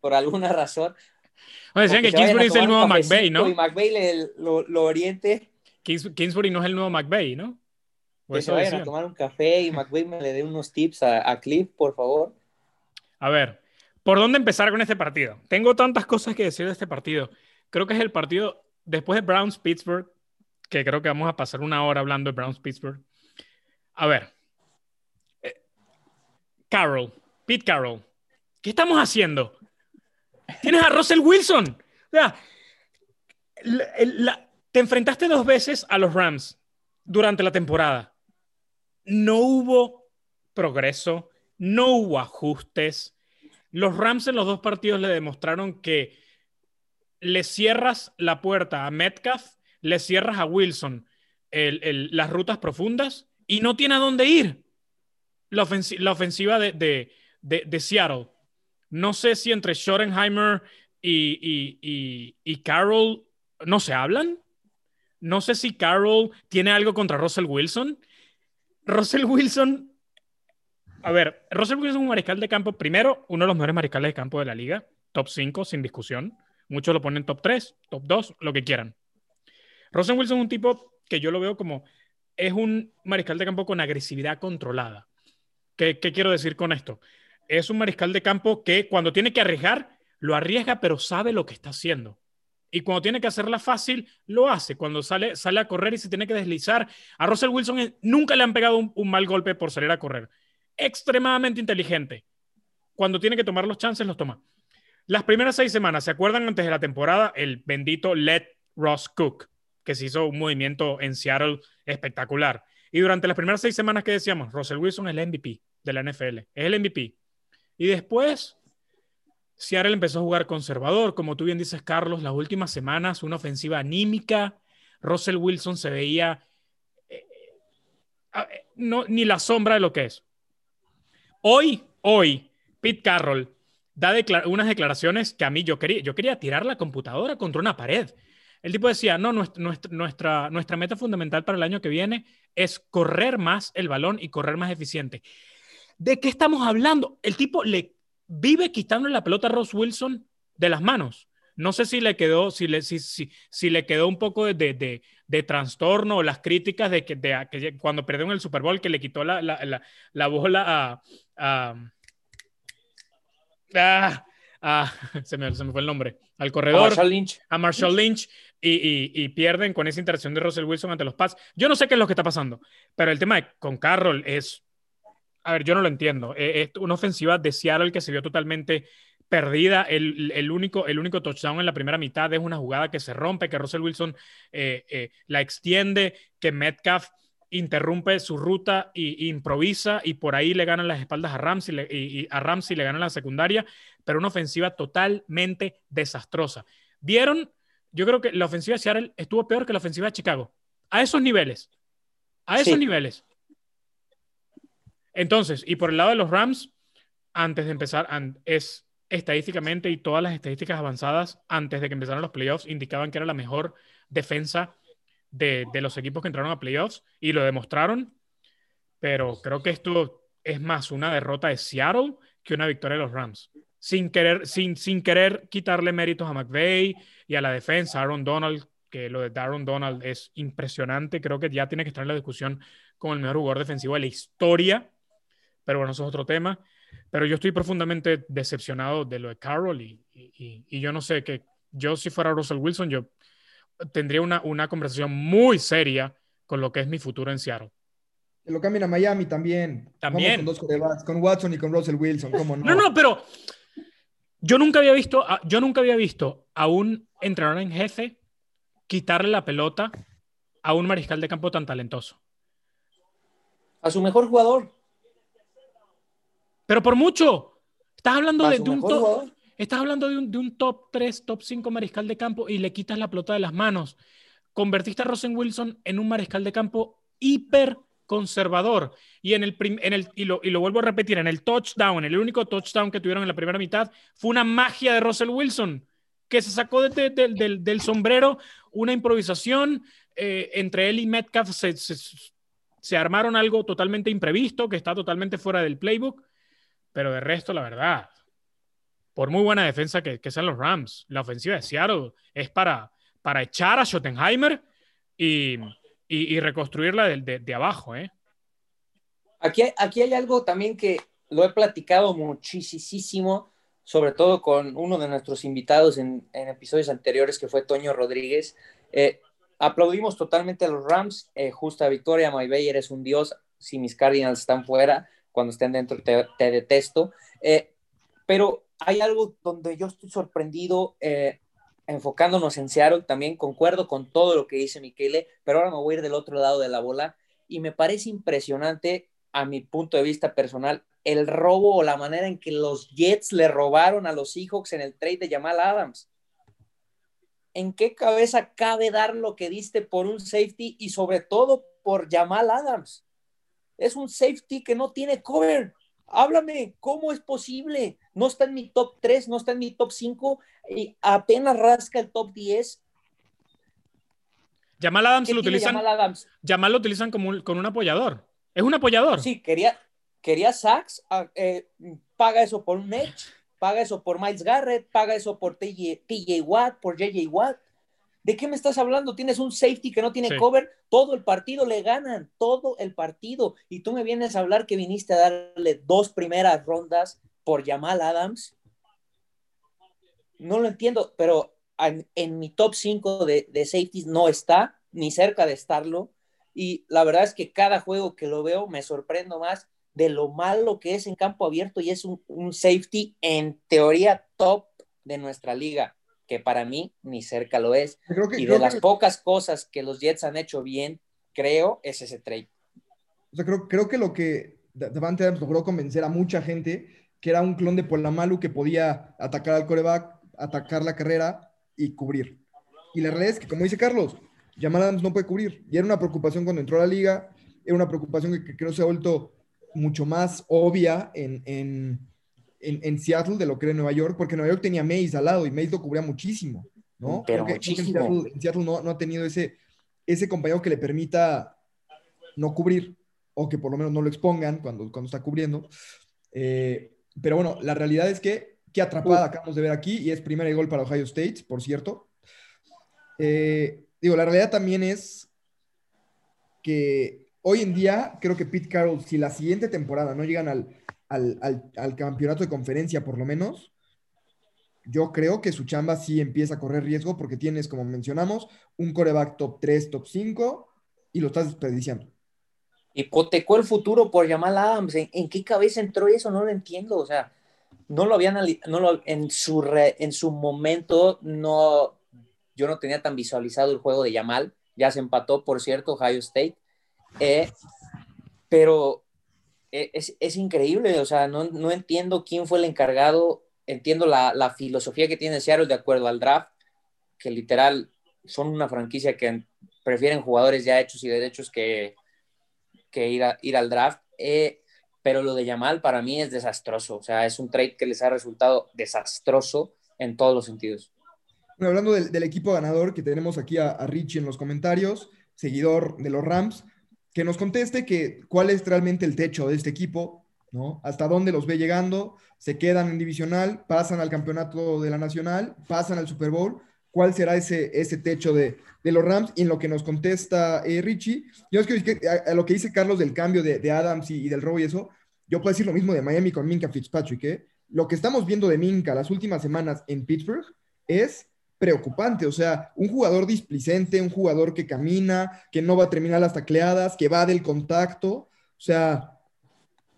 por alguna razón. Decían que Kingsbury es el nuevo McVay, ¿no? Y le, lo, lo, oriente. Kings, Kingsbury no es el nuevo McVay, ¿no? Que se vayan decían. a tomar un café y McVay me le dé unos tips a, a Cliff, por favor. A ver, ¿por dónde empezar con este partido? Tengo tantas cosas que decir de este partido. Creo que es el partido después de Browns Pittsburgh, que creo que vamos a pasar una hora hablando de Browns Pittsburgh. A ver, eh, Carroll, Pete Carroll, ¿qué estamos haciendo? Tienes a Russell Wilson. O sea, la, la, te enfrentaste dos veces a los Rams durante la temporada. No hubo progreso, no hubo ajustes. Los Rams en los dos partidos le demostraron que le cierras la puerta a Metcalf, le cierras a Wilson las rutas profundas y no tiene a dónde ir la, ofensiva de, Seattle. No sé si entre Schottenheimer y, y, Carroll no se hablan. No sé si Carroll tiene algo contra Russell Wilson. Russell Wilson, a ver, Russell Wilson es un mariscal de campo, primero, uno de los mejores mariscales de campo de la liga, top 5 sin discusión. Muchos lo ponen top 3, top 2, lo que quieran. Russell Wilson es un tipo que yo lo veo como, es un mariscal de campo con agresividad controlada. ¿Qué, quiero decir con esto? Es un mariscal de campo que cuando tiene que arriesgar, lo arriesga, pero sabe lo que está haciendo. Y cuando tiene que hacerla fácil, lo hace. Cuando sale, sale a correr y se tiene que deslizar. A Russell Wilson nunca le han pegado un, mal golpe por salir a correr. Extremadamente inteligente. Cuando tiene que tomar los chances, los toma. Las primeras seis semanas, ¿se acuerdan antes de la temporada? El bendito Let Ross Cook, que se hizo un movimiento en Seattle espectacular. Y durante las primeras seis semanas que decíamos, Russell Wilson es el MVP de la NFL, es el MVP. Y después, Seattle empezó a jugar conservador, como tú bien dices, Carlos, las últimas semanas, una ofensiva anímica. Russell Wilson se veía eh, eh, no, ni la sombra de lo que es. Hoy, hoy, Pete Carroll da unas declaraciones que a mí yo quería, yo quería tirar la computadora contra una pared. El tipo decía, no, nuestra, nuestra, meta fundamental para el año que viene es correr más el balón y correr más eficiente. ¿De qué estamos hablando? El tipo le vive quitando la pelota a Ross Wilson de las manos. No sé si le quedó, si le, si, si, le quedó un poco de, de, trastorno o las críticas de que, de, cuando perdió en el Super Bowl que le quitó la, la, la, bola a, a, se, me, se, me, fue el nombre, al corredor, a Marshall Lynch, a Marshall Lynch y, pierden con esa interacción de Russell Wilson ante los Pats. Yo no sé qué es lo que está pasando, pero el tema con Carroll es, a ver, yo no lo entiendo. E, es, una ofensiva de Seattle que se vio totalmente perdida. El, único, el único touchdown en la primera mitad es una jugada que se rompe, que Russell Wilson eh, eh, la extiende, que Metcalf interrumpe su ruta e improvisa y por ahí le ganan las espaldas a Ramsey y, a Ramsey le ganan la secundaria, pero una ofensiva totalmente desastrosa. ¿Vieron yo creo que la ofensiva de Seattle estuvo peor que la ofensiva de Chicago. A esos niveles. A esos niveles. Entonces, y por el lado de los Rams, antes de empezar, es estadísticamente y todas las estadísticas avanzadas antes de que empezaran los playoffs indicaban que era la mejor defensa de, los equipos que entraron a playoffs y lo demostraron. Pero creo que esto es más una derrota de Seattle que una victoria de los Rams. Sin querer, sin, sin querer quitarle méritos a McVeigh y a la defensa, Aaron Donald, que lo de Aaron Donald es impresionante, creo que ya tiene que estar en la discusión como el mejor jugador defensivo de la historia, pero bueno, eso es otro tema. Pero yo estoy profundamente decepcionado de lo de Carroll y, y, yo no sé que yo si fuera Russell Wilson, yo tendría una, una conversación muy seria con lo que es mi futuro en Seattle. Que lo cambien a Miami también. También. con dos con Watson y con Russell Wilson, ¿cómo no? No, no, pero yo nunca había visto, yo nunca había visto a un entrenador en jefe quitarle la pelota a un mariscal de campo tan talentoso. A su mejor jugador. Pero por mucho. Estás hablando de, un top, estás hablando de un, de un, top 3, top 5 mariscal de campo y le quitas la pelota de las manos. Convertiste a Rosen Wilson en un mariscal de campo hiper conservador. Y, en el, en el y, lo, y lo vuelvo a repetir, en el touchdown, el único touchdown que tuvieron en la primera mitad, fue una magia de Russell Wilson, que se sacó de, del, del, sombrero una improvisación. Eh, entre él y Metcalf se, se, armaron algo totalmente imprevisto, que está totalmente fuera del playbook. Pero de resto, la verdad, por muy buena defensa que, sean los Rams, la ofensiva de Seattle es para, para echar a Schottenheimer y y, reconstruirla de, de, abajo. ¿eh? Aquí, aquí hay algo también que lo he platicado muchísimo, sobre todo con uno de nuestros invitados en, episodios anteriores, que fue Toño Rodríguez. Eh, aplaudimos totalmente a los Rams, eh, justa victoria, Bay eres un dios, si mis Cardinals están fuera, cuando estén dentro te, te detesto. Eh, pero hay algo donde yo estoy sorprendido, enfocándonos en Seattle, también concuerdo con todo lo que dice Miquele, pero ahora me voy a ir del otro lado de la bola y me parece impresionante a mi punto de vista personal el robo o la manera en que los Jets le robaron a los Seahawks en el trade de Jamal Adams. ¿en qué cabeza cabe dar lo que diste por un safety y sobre todo por Jamal Adams? Es un safety que no tiene cover. Háblame, ¿cómo es posible? No está en mi top 3, no está en mi top 5 y apenas rasca el top 10. Jamal Adams lo utilizan. Jamal, Adams? Jamal lo utilizan como un, con un apoyador. ¿Es un apoyador? Sí, quería, quería sacks, ah, eh, paga eso por un edge, paga eso por Miles Garrett, paga eso por TJ Watt, por JJ Watt. ¿De qué me estás hablando? Tienes un safety que no tiene cover, todo el partido le ganan, todo el partido. Y tú me vienes a hablar que viniste a darle dos primeras rondas por Jamal Adams. No lo entiendo, pero en, mi top 5 de, de safeties no está, ni cerca de estarlo. Y la verdad es que cada juego que lo veo me sorprendo más de lo malo que es en campo abierto y es un, un safety en teoría top de nuestra liga que para mí ni cerca lo es. y de las pocas cosas que los Jets han hecho bien, creo, es ese trade. O sea, creo, creo que lo que Davante Adams logró convencer a mucha gente que era un clon de Polamalu que podía atacar al coreback, atacar la carrera y cubrir. Y la realidad es que, como dice Carlos, Jamal Adams no puede cubrir. Y era una preocupación cuando entró a la liga, era una preocupación que, creo se ha vuelto mucho más obvia en, en, Seattle de lo que era en Nueva York, porque Nueva York tenía Mays al lado y Mays lo cubría muchísimo, ¿no? Pero muchísimo. En Seattle, no, ha tenido ese, ese compañero que le permita no cubrir o que por lo menos no lo expongan cuando, cuando está cubriendo. Eh, pero bueno, la realidad es que qué atrapada acabamos de ver aquí y es primer gol para Ohio State, por cierto. Eh, digo, la realidad también es que hoy en día creo que Pete Carroll, si la siguiente temporada no llegan al, al, campeonato de conferencia, por lo menos, yo creo que su chamba sí empieza a correr riesgo porque tienes, como mencionamos, un coreback top 3, top 5 y lo estás desperdiciando. Hipotecó el futuro por Jamal Adams. ¿En, qué cabeza entró eso? No lo entiendo. O sea, no lo habían no lo, en, su en su momento, no, yo no tenía tan visualizado el juego de Jamal. Ya se empató, por cierto, Ohio State. Eh, pero e, es, increíble, o sea, no, entiendo quién fue el encargado, entiendo la, filosofía que tiene Seattle de acuerdo al draft, que literal son una franquicia que prefieren jugadores ya hechos y derechos que, que ir, a, ir al draft, eh, pero lo de Yamal para mí es desastroso, o sea, es un trade que les ha resultado desastroso en todos los sentidos. Hablando del, equipo ganador que tenemos aquí a Richie en los comentarios, seguidor de los Rams, que nos conteste que, cuál es realmente el techo de este equipo, ¿no? Hasta dónde los ve llegando, se quedan en divisional, pasan al campeonato de la nacional, pasan al Super Bowl, cuál será ese, ese techo de, los Rams y en lo que nos contesta eh, Richie. Yo es que a, lo que dice Carlos del cambio de, Adams y, del robo y eso, yo puedo decir lo mismo de Miami con Minka Fitzpatrick, ¿eh? Lo que estamos viendo de Minka las últimas semanas en Pittsburgh es preocupante. O sea, un jugador displicente, un jugador que camina, que no va a terminar las tacleadas, que va del contacto. O sea.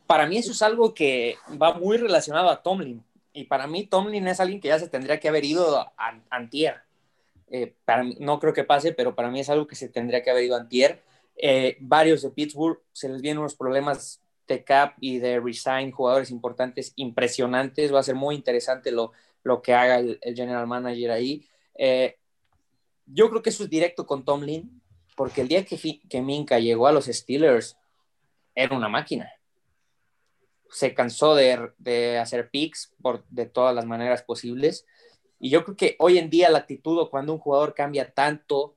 Para mí, eso es algo que va muy relacionado a Tomlin. Y para mí, Tomlin es alguien que ya se tendría que haber ido a, antier. Eh, para no creo que pase, pero para mí es algo que se tendría que haber ido antier. Eh, varios de Pittsburgh se les vienen unos problemas de cap y de resign, jugadores importantes, impresionantes. Va a ser muy interesante lo, lo que haga el general manager ahí. Eh, yo creo que eso es directo con Tomlin, porque el día que, que llegó a los Steelers, era una máquina. Se cansó de, hacer picks por, de todas las maneras posibles. Y yo creo que hoy en día la actitud cuando un jugador cambia tanto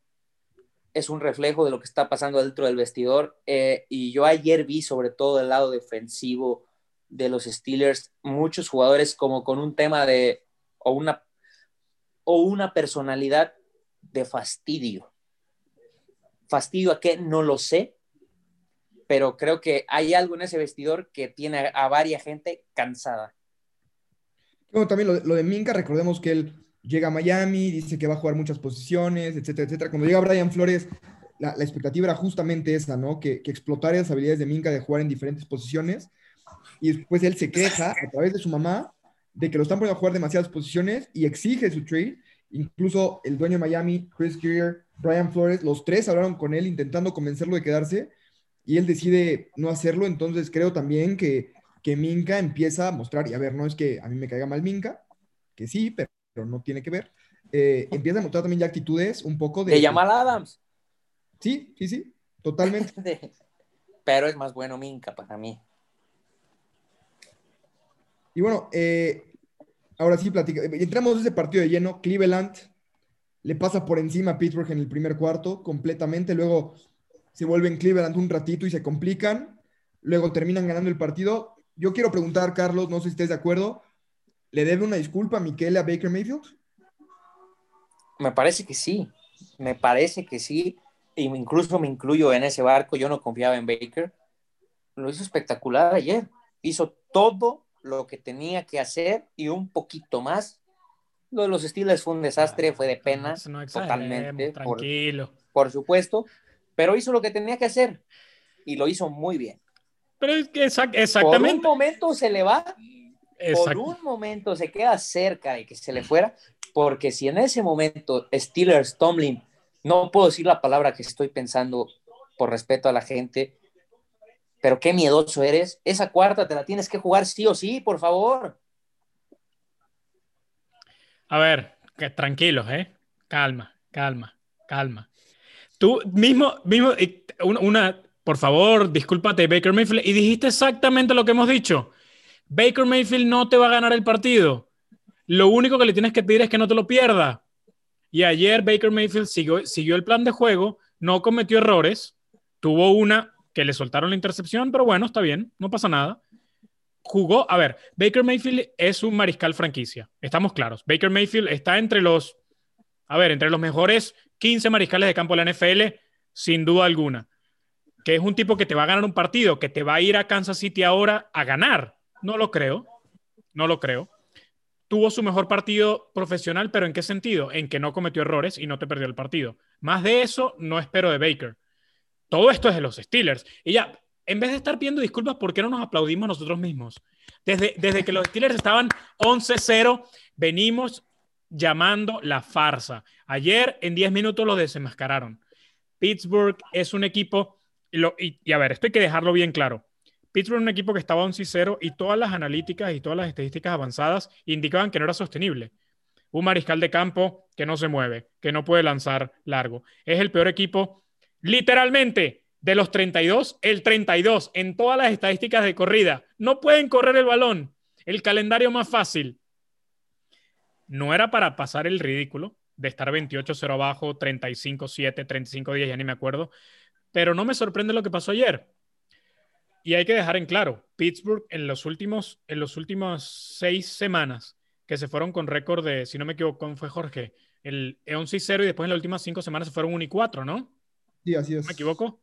es un reflejo de lo que está pasando dentro del vestidor. Eh, y yo ayer vi, sobre todo del lado defensivo de los Steelers, muchos jugadores como con un tema de, o una o una personalidad de fastidio. ¿Fastidio a qué? No lo sé, pero creo que hay algo en ese vestidor que tiene a, varias gente cansada. También lo, de Minka, recordemos que él llega a Miami, dice que va a jugar muchas posiciones, etcétera, etcétera. Cuando llega Brian Flores, la, expectativa era justamente esa, ¿no? Que, que explotara las habilidades de Minka de jugar en diferentes posiciones. Y después él se queja a través de su mamá de que lo están poniendo a jugar demasiadas posiciones y exige su trade. Incluso el dueño de Miami, Chris Greer, Brian Flores, los tres hablaron con él intentando convencerlo de quedarse y él decide no hacerlo. Entonces creo también que, que Minka empieza a mostrar, y a ver, no es que a mí me caiga mal Minka, que sí, pero, no tiene que ver. eh, empieza a mostrar también ya actitudes un poco de... De Jamal Adams. Sí, sí, sí, totalmente. Pero es más bueno Minka para mí. Y bueno, eh, ahora sí, platica. Entramos en ese partido de lleno. Cleveland le pasa por encima a Pittsburgh en el primer cuarto completamente. Luego se vuelven Cleveland un ratito y se complican. Luego terminan ganando el partido. Yo quiero preguntar, Carlos, no sé si estés de acuerdo. ¿Le debe una disculpa a Miquel a Baker Mayfield? Me parece que sí. Me parece que sí. E incluso me incluyo en ese barco. Yo no confiaba en Baker. Lo hizo espectacular ayer. Hizo todo lo que tenía que hacer y un poquito más. Lo de los Steelers fue un desastre, fue de pena, totalmente. Tranquilo. Por, supuesto, pero hizo lo que tenía que hacer y lo hizo muy bien. Pero es que exactamente. Por un momento se le va, por un momento se queda cerca de que se le fuera, porque si en ese momento Steelers, Tomlin, no puedo decir la palabra que estoy pensando por respeto a la gente, pero qué miedoso eres. Esa cuarta te la tienes que jugar sí o sí, por favor. A ver, tranquilos, ¿eh? Calma, calma, calma. Tú mismo, mismo, una, por favor, discúlpate, Baker Mayfield, y dijiste exactamente lo que hemos dicho. Baker Mayfield no te va a ganar el partido. Lo único que le tienes que pedir es que no te lo pierda. Y ayer Baker Mayfield siguió el plan de juego, no cometió errores, tuvo una que le soltaron la intercepción, pero bueno, está bien, no pasa nada. Jugó, a ver, Baker Mayfield es un mariscal franquicia, estamos claros. Baker Mayfield está entre los, a ver, entre los mejores 15 mariscales de campo de la NFL, sin duda alguna. Que es un tipo que te va a ganar un partido, que te va a ir a Kansas City ahora a ganar. No lo creo, no lo creo. Tuvo su mejor partido profesional, pero ¿en qué sentido? En que no cometió errores y no te perdió el partido. Más de eso no espero de Baker. Todo esto es de los Steelers. Y ya, en vez de estar pidiendo disculpas, ¿por qué no nos aplaudimos nosotros mismos? Desde, desde que los Steelers estaban 11-0, venimos llamando la farsa. Ayer en 10 minutos lo desenmascararon. Pittsburgh es un equipo, y, y, a ver, esto hay que dejarlo bien claro. Pittsburgh es un equipo que estaba 11-0 y todas las analíticas y todas las estadísticas avanzadas indicaban que no era sostenible. Un mariscal de campo que no se mueve, que no puede lanzar largo. Es el peor equipo Literalmente, de los 32, el 32 en todas las estadísticas de corrida. No pueden correr el balón. El calendario más fácil. No era para pasar el ridículo de estar 28-0 abajo, 35-7, 35-10, ya ni me acuerdo. Pero no me sorprende lo que pasó ayer. Y hay que dejar en claro, Pittsburgh en los últimos, en los últimos seis semanas que se fueron con récord de, si no me equivoco, fue Jorge, el 11-0 y después en las últimas cinco semanas se fueron 1 y 4, ¿no? Sí, así es. ¿Me equivoco?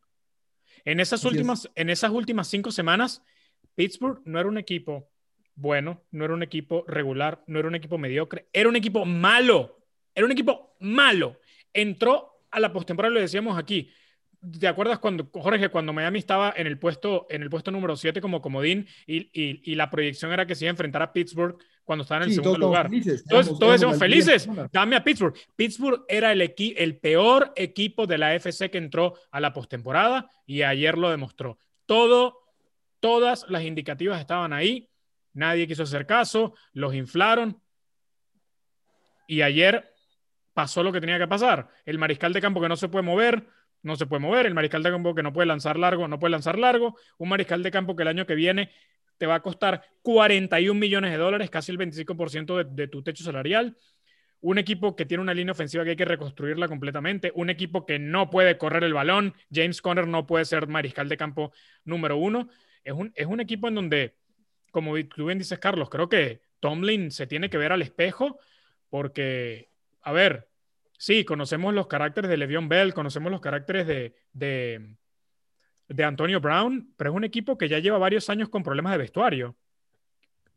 En esas, últimas, en esas últimas cinco semanas, Pittsburgh no era un equipo bueno, no era un equipo regular, no era un equipo mediocre, era un equipo malo. Era un equipo malo. Entró a la postemporada, lo decíamos aquí. ¿Te acuerdas cuando, Jorge, cuando Miami estaba en el puesto, en el puesto número 7 como comodín y, y, la proyección era que se iba a enfrentar a Pittsburgh cuando estaba en el segundo lugar. Felices, todos, todos decimos felices, dame a Pittsburgh. Pittsburgh era el, el peor equipo de la FC que entró a la postemporada y ayer lo demostró. Todo, todas las indicativas estaban ahí, nadie quiso hacer caso, los inflaron y ayer pasó lo que tenía que pasar. El mariscal de campo que no se puede mover, no se puede mover. El mariscal de campo que no puede lanzar largo, no puede lanzar largo. Un mariscal de campo que el año que viene te va a costar 41 millones de dólares, casi el 25% de, tu techo salarial. Un equipo que tiene una línea ofensiva que hay que reconstruirla completamente. Un equipo que no puede correr el balón. James Conner no puede ser mariscal de campo número uno. Es un, es un equipo en donde, como tú bien dices, Carlos, creo que Tomlin se tiene que ver al espejo porque, a ver, sí, conocemos los caracteres de Le'Veon Bell, conocemos los caracteres de, de Antonio Brown, pero es un equipo que ya lleva varios años con problemas de vestuario.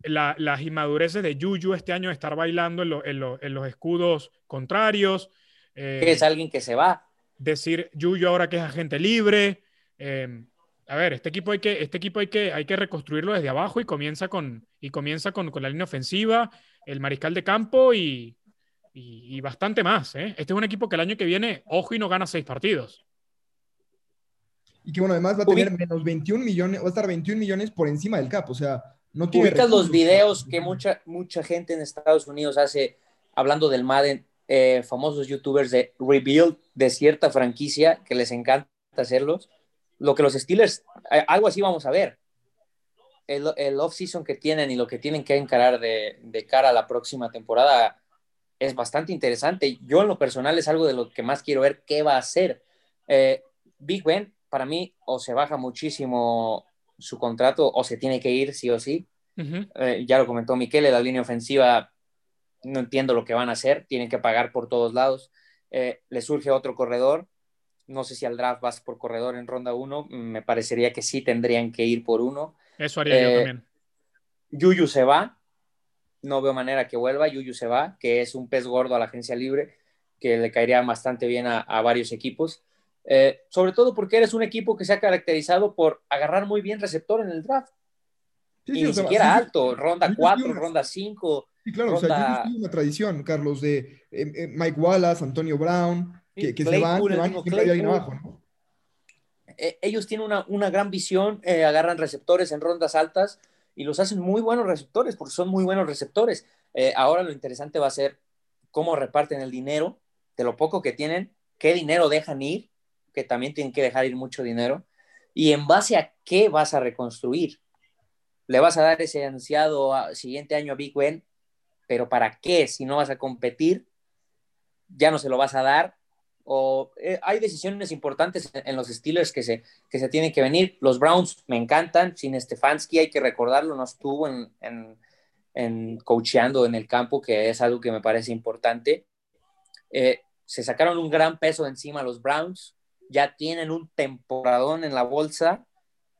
las inmadureces de Juju este año de estar bailando en, los escudos contrarios. Eh, es alguien que se va. Decir Juju ahora que es agente libre. Em, a ver, este equipo hay que, este equipo hay que, hay que reconstruirlo desde abajo y comienza con, y comienza con, la línea ofensiva, el mariscal de campo y, y, bastante más. ¿eh? Este es un equipo que el año que viene, ojo y no gana seis partidos y que bueno, además va a tener menos 21 millones, va a estar 21 millones por encima del cap, o sea, no tiene... Ubicas los videos que mucha, mucha gente en Estados Unidos hace hablando del Madden eh, famosos youtubers de rebuild de cierta franquicia que les encanta hacerlos. Lo que los Steelers, eh, algo así vamos a ver. El, el off-season que tienen y lo que tienen que encarar de, de, cara a la próxima temporada es bastante interesante. Yo en lo personal es algo de lo que más quiero ver qué va a hacer. Eh, Big Ben, para mí, o se baja muchísimo su contrato o se tiene que ir sí o sí. Uh -huh. eh, ya lo comentó Miquel, la línea ofensiva no entiendo lo que van a hacer, tienen que pagar por todos lados. Eh, le surge otro corredor, no sé si al draft vas por corredor en ronda 1, me parecería que sí tendrían que ir por uno. Eso haría yo también. Yuyu se va, no veo manera que vuelva, Yuyu se va, que es un pez gordo a la agencia libre, que le caería bastante bien a, a varios equipos. Eh, sobre todo porque eres un equipo que se ha caracterizado por agarrar muy bien receptor en el draft. Sí, y sí, ni siquiera sí, alto, ronda 4, ronda 5. Sí, claro, ronda... o sea, yo una tradición, Carlos, de eh, eh, Mike Wallace, Antonio Brown, que, que se van, se van y siempre hay alguien abajo, ¿no? Eh, ellos tienen una, una gran visión, eh, agarran receptores en rondas altas y los hacen muy buenos receptores, porque son muy buenos receptores. Eh, ahora lo interesante va a ser cómo reparten el dinero, de lo poco que tienen, qué dinero dejan ir, que también tienen que dejar ir mucho dinero, y en base a qué vas a reconstruir. Le vas a dar ese ansiado a, siguiente año a Big Ben, pero ¿para qué? Si no vas a competir, ya no se lo vas a dar. O eh, hay decisiones importantes en, los Steelers que se, que se tienen que venir. Los Browns me encantan, sin Stefanski hay que recordarlo, no estuvo en, en, en coacheando en el campo, que es algo que me parece importante. Eh, se sacaron un gran peso encima los Browns, ya tienen un temporadón en la bolsa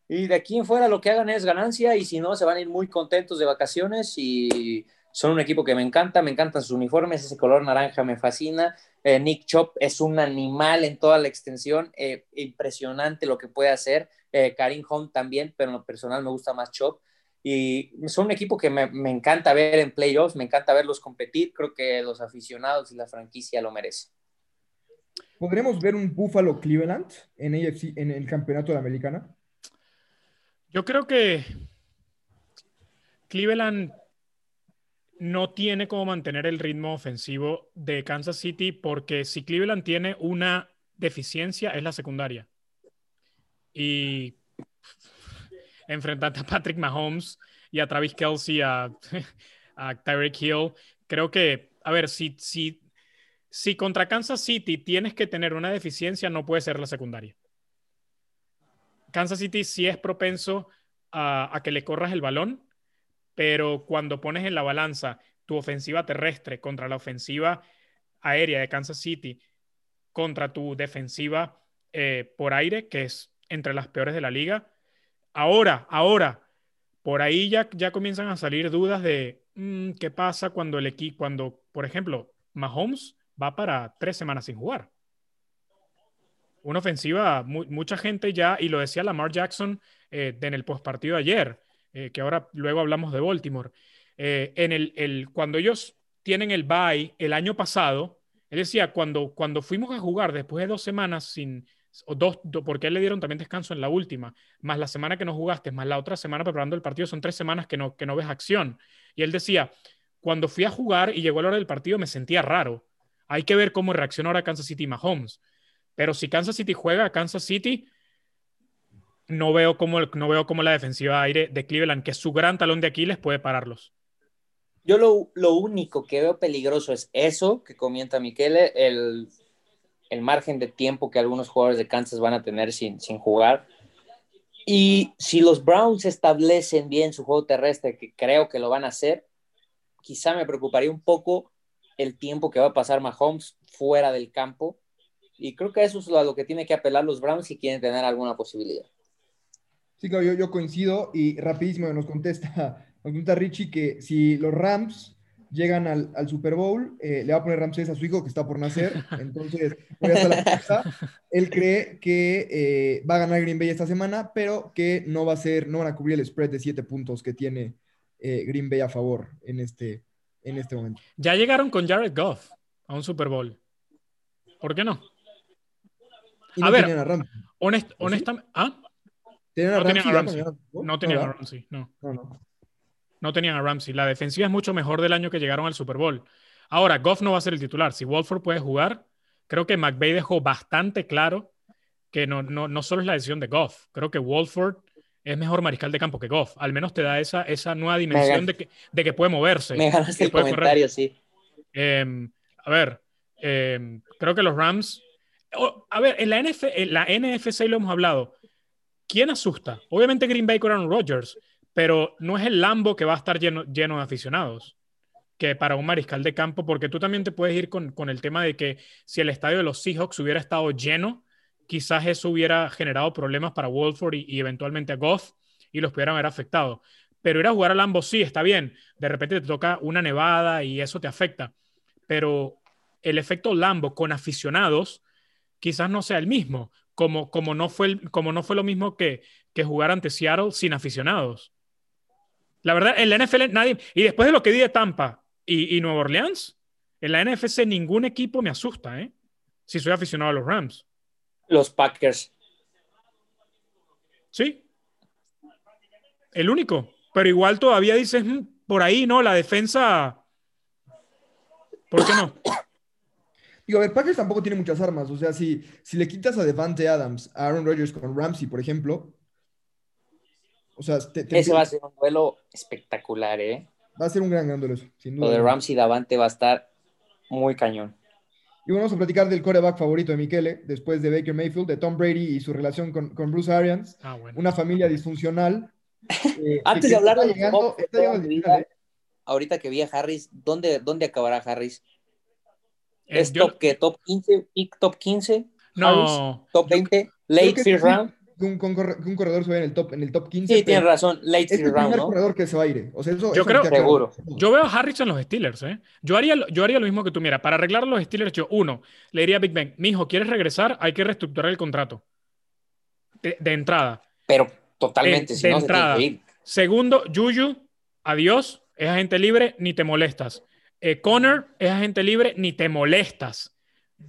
y de aquí en fuera lo que hagan es ganancia y si no se van a ir muy contentos de vacaciones y son un equipo que me encanta, me encantan sus uniformes, ese color naranja me fascina. Eh, Nick Chop es un animal en toda la extensión, eh, impresionante lo que puede hacer. Eh, Karim Hunt también, pero en lo personal me gusta más Chop. Y son un equipo que me, encanta ver en playoffs, me encanta verlos competir, creo que los aficionados y la franquicia lo merecen. ¿Podremos ver un Buffalo Cleveland en, el campeonato de la americana? Yo creo que Cleveland no tiene cómo mantener el ritmo ofensivo de Kansas City porque si Cleveland tiene una deficiencia es la secundaria. Y enfrentando a Patrick Mahomes y a Travis Kelsey, a, a Tyreek Hill, creo que, a ver, si, si, si contra Kansas City tienes que tener una deficiencia, no puede ser la secundaria. Kansas City sí es propenso a, que le corras el balón, pero cuando pones en la balanza tu ofensiva terrestre contra la ofensiva aérea de Kansas City, contra tu defensiva eh, por aire, que es entre las peores de la liga, ahora, ahora, por ahí ya, ya comienzan a salir dudas de mmm, qué pasa cuando el equipo, cuando, por ejemplo, Mahomes va para tres semanas sin jugar. Una ofensiva, mu mucha gente ya, y lo decía Lamar Jackson eh, en el postpartido ayer, eh, que ahora luego hablamos de Baltimore, eh, en el, el, cuando ellos tienen el bye el año pasado, él decía, cuando, cuando fuimos a jugar después de dos semanas sin, o dos, do, porque él le dieron también descanso en la última, más la semana que no jugaste, más la otra semana preparando el partido, son tres semanas que no, que no ves acción. Y él decía, cuando fui a jugar y llegó la hora del partido me sentía raro. Hay que ver cómo reacciona ahora Kansas City Mahomes. Pero si Kansas City juega a Kansas City, no veo cómo, no veo cómo la defensiva aire de Cleveland, que es su gran talón de Aquiles, puede pararlos. Yo lo, lo único que veo peligroso es eso que comenta Miquele, el, el, margen de tiempo que algunos jugadores de Kansas van a tener sin, sin jugar. Y si los Browns establecen bien su juego terrestre, que creo que lo van a hacer, quizá me preocuparía un poco el tiempo que va a pasar Mahomes fuera del campo. Y creo que eso es a lo que tiene que apelar los Browns si quieren tener alguna posibilidad. Sí, claro, yo, yo coincido y rapidísimo nos contesta, nos contesta Richie que si los Rams llegan al, al Super Bowl, eh, le va a poner Ramsés a su hijo que está por nacer, entonces voy a la puerta. Él cree que eh, va a ganar Green Bay esta semana, pero que no va a ser, no van a cubrir el spread de siete puntos que tiene eh, Green Bay a favor en este, en este momento. Ya llegaron con Jared Goff a un Super Bowl. ¿Por qué no? No a ver, a honest, honestamente, ¿ah? ¿Tenían a no, tenían a Ramsey. no tenían a Ramsey, no. No, no. No tenían a Ramsey. La defensiva es mucho mejor del año que llegaron al Super Bowl. Ahora, Goff no va a ser el titular. Si Wolford puede jugar, creo que McVeigh dejó bastante claro que no, no, no solo es la decisión de Goff. Creo que Wolford es mejor mariscal de campo que Goff. Al menos te da esa, esa nueva dimensión de que, de que puede moverse. Me ganaste el comentario, sí. Em, a ver, em, creo que los Rams. a ver, en la, NF, en la NFC lo hemos hablado. ¿Quién asusta? Obviamente Green Bay con Aaron Rodgers, pero no es el Lambo que va a estar lleno, lleno de aficionados que para un mariscal de campo, porque tú también te puedes ir con, con, el tema de que si el estadio de los Seahawks hubiera estado lleno, quizás eso hubiera generado problemas para Wolford y, eventualmente a Goff y los pudieran haber afectado. Pero ir a jugar al Lambo sí, está bien. De repente te toca una nevada y eso te afecta. Pero el efecto Lambo con aficionados quizás no sea el mismo, como, como, no, fue como no fue lo mismo que, que jugar ante Seattle sin aficionados. La verdad, en la NFL nadie... Y después de lo que di de Tampa y, y Nueva Orleans, en la NFC ningún equipo me asusta, ¿eh? Si soy aficionado a los Rams. Los Packers. Sí. El único. Pero igual todavía dices, mm, por ahí, ¿no? La defensa. ¿Por qué no? Digo, a ver, Packers tampoco tiene muchas armas. O sea, si, si le quitas a Devante Adams, a Aaron Rodgers con Ramsey, por ejemplo. O sea, ese va a ser un duelo espectacular, ¿eh? Va a ser un gran, gran duelo, sin duda. Lo de Ramsey Davante va a estar muy cañón. Y vamos a platicar del coreback favorito de Michele, después de Baker Mayfield, de Tom Brady y su relación con, con Bruce Arians. Ah, una familia disfuncional. Eh, Antes de hablar de llegando, ¿eh? ahorita que vi a Harris, ¿dónde, dónde acabará Harris? Eh, ¿Es top, que top 15? ¿Top 15? No. ¿Top 20? ¿Late first round? Un, un, corredor se ve en el top, en el top 15. Sí, tienes razón, late es el primer corredor que se va a ir. O sea, eso, yo creo, seguro. Yo veo a Harris en los Steelers, ¿eh? Yo haría, yo haría lo mismo que tú. Mira, para arreglar los Steelers, yo, uno, le diría a Big Ben, mijo, ¿quieres regresar? Hay que reestructurar el contrato. De, entrada. Pero totalmente, de, entrada. Segundo, Juju, adiós, es agente libre, ni te molestas. Eh, Connor es agente libre, ni te molestas.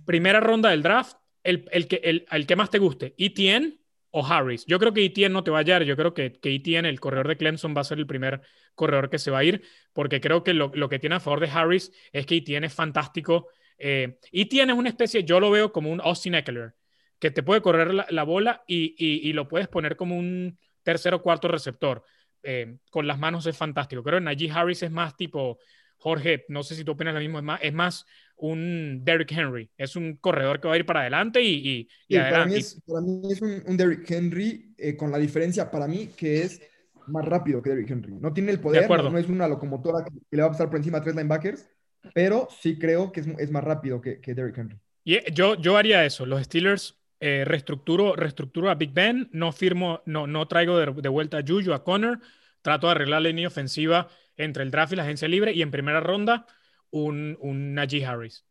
Primera ronda del draft, el, el que, el, el que más te guste. Etienne, o Harris. Yo creo que Etienne no te va a hallar. Yo creo que, que Etienne, el corredor de Clemson, va a ser el primer corredor que se va a ir, porque creo que lo, que tiene a favor de Harris es que Etienne es fantástico. Eh, Etienne es una especie, yo lo veo como un Austin Eckler, que te puede correr la, bola y, lo puedes poner como un tercer o cuarto receptor. Eh, con las manos es fantástico. Creo que Najee Harris es más tipo, Jorge, no sé si tú opinas lo mismo, es más, es más un Derrick Henry. Es un corredor que va a ir para adelante y, Para mí es, un, Derrick Henry eh, con la diferencia para mí que es más rápido que Derrick Henry. No tiene el poder, no, es una locomotora que, le va a pasar por encima a tres linebackers, pero sí creo que es, más rápido que, que, Derrick Henry. Y eh, yo, yo haría eso. Los Steelers eh, reestructuro, reestructuro a Big Ben, no firmo, no, no traigo de, de vuelta a Juju, a Connor, trato de arreglar la línea ofensiva entre el draft y la agencia libre y en primera ronda un, un Najee Harris.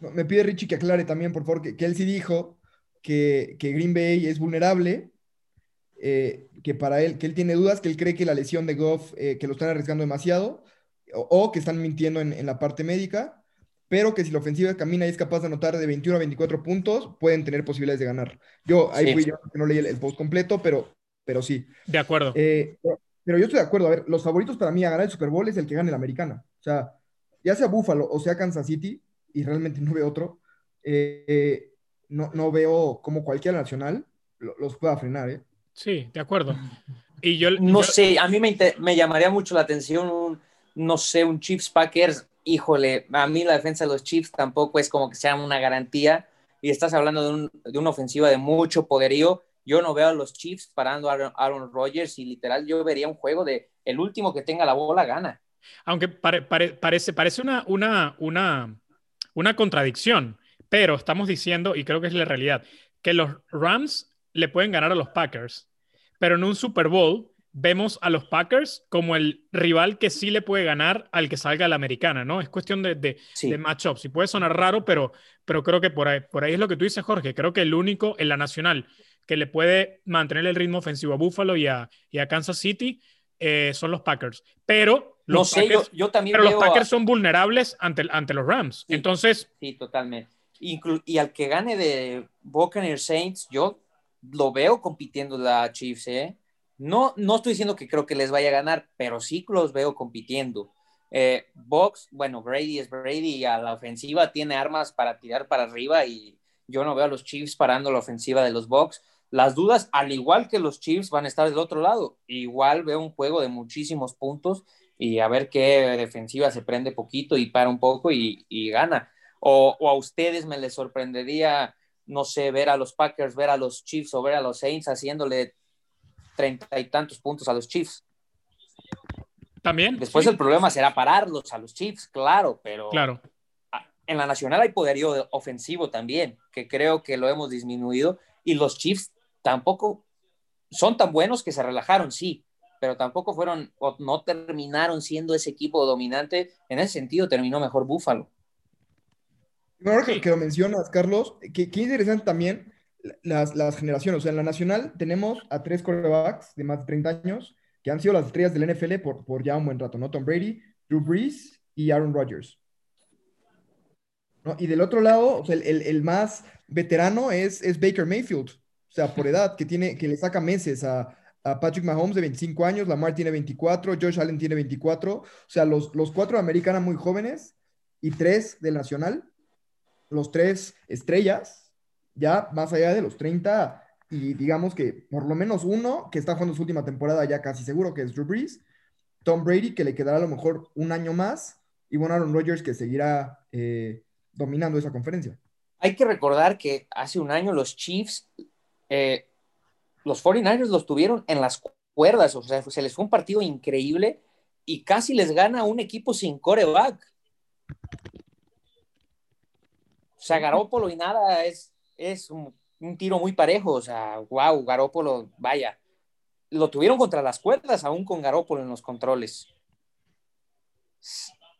Me pide Richie que aclare también, por favor, que, él sí dijo que, Green Bay es vulnerable, eh, que para él, que él tiene dudas, que él cree que la lesión de Goff, eh, que lo están arriesgando demasiado, o, que están mintiendo en, la parte médica, pero que si la ofensiva camina y es capaz de anotar de 21 a 24 puntos, pueden tener posibilidades de ganar. Yo ahí fui yo que no leí el, post completo, pero, pero sí. De acuerdo. Eh, pero yo estoy de acuerdo. A ver, los favoritos para mí a ganar el Super Bowl es el que gane la americana. O sea, ya sea Buffalo o sea Kansas City, y realmente no veo otro, eh, no, no, veo como cualquier nacional los pueda frenar. ¿eh? Sí, de acuerdo. Y yo, no sé, a mí me, me, llamaría mucho la atención, no sé, un Chiefs Packers. Híjole, a mí la defensa de los Chiefs tampoco es como que sea una garantía. Y estás hablando de, un, de una ofensiva de mucho poderío. Yo no veo a los Chiefs parando a Aaron, Aaron Rodgers y literal yo vería un juego de el último que tenga la bola gana. Aunque parece, parece una, una, una, una contradicción, pero estamos diciendo, y creo que es la realidad, que los Rams le pueden ganar a los Packers, pero en un Super Bowl vemos a los Packers como el rival que sí le puede ganar al que salga a la americana, ¿no? Es cuestión de, de, sí. matchup. Si puede sonar raro, pero, pero creo que por ahí, por ahí es lo que tú dices, Jorge. Creo que el único en la nacional que le puede mantener el ritmo ofensivo a Buffalo y a, y a Kansas City eh, son los Packers. Pero no sé, yo, también. Pero los Packers son vulnerables ante, ante los Rams. Entonces. Sí, totalmente. y al que gane de Buccaneers Saints, yo lo veo compitiendo la Chiefs, ¿eh? No, no estoy diciendo que creo que les vaya a ganar, pero sí los veo compitiendo. Eh, Box, bueno, Brady es Brady y a la ofensiva tiene armas para tirar para arriba y yo no veo a los Chiefs parando la ofensiva de los Bucks. Las dudas, al igual que los Chiefs, van a estar del otro lado. Igual veo un juego de muchísimos puntos y a ver qué defensiva se prende poquito y para un poco y, gana. O, a ustedes me les sorprendería, no sé, ver a los Packers, ver a los Chiefs o ver a los Saints haciéndole treinta y tantos puntos a los Chiefs. También. Después el problema será pararlos a los Chiefs, claro, pero claro. en la nacional hay poderío ofensivo también, que creo que lo hemos disminuido, y los Chiefs tampoco son tan buenos que se relajaron, sí, pero tampoco fueron o no terminaron siendo ese equipo dominante. En ese sentido, terminó mejor Búfalo. Ahora que, lo mencionas, Carlos, que, interesante también las, las, generaciones. O sea, en la nacional tenemos a tres corebacks de más de 30 años que han sido las estrellas del NFL por, por ya un buen rato, ¿no? Tom Brady, Drew Brees y Aaron Rodgers. Y del otro lado, sea, el, el, más veterano es, es, Baker Mayfield, o sea, por edad, que, tiene, que le saca meses a, a, Patrick Mahomes de 25 años, Lamar tiene 24, Josh Allen tiene 24, o sea, los, los cuatro de Americana muy jóvenes y tres del Nacional, los tres estrellas, ya más allá de los 30 y digamos que por lo menos uno que está jugando su última temporada ya casi seguro que es Drew Brees, Tom Brady que le quedará a lo mejor un año más y bueno, Aaron Rodgers que seguirá eh, dominando esa conferencia. Hay que recordar que hace un año los Chiefs, eh, los 49ers los tuvieron en las cuerdas, o sea, se les fue un partido increíble y casi les gana un equipo sin coreback. O sea, Garópolo y nada es, es un tiro muy parejo, o sea, wow, Garópolo, vaya, lo tuvieron contra las cuerdas, aún con Garópolo en los controles.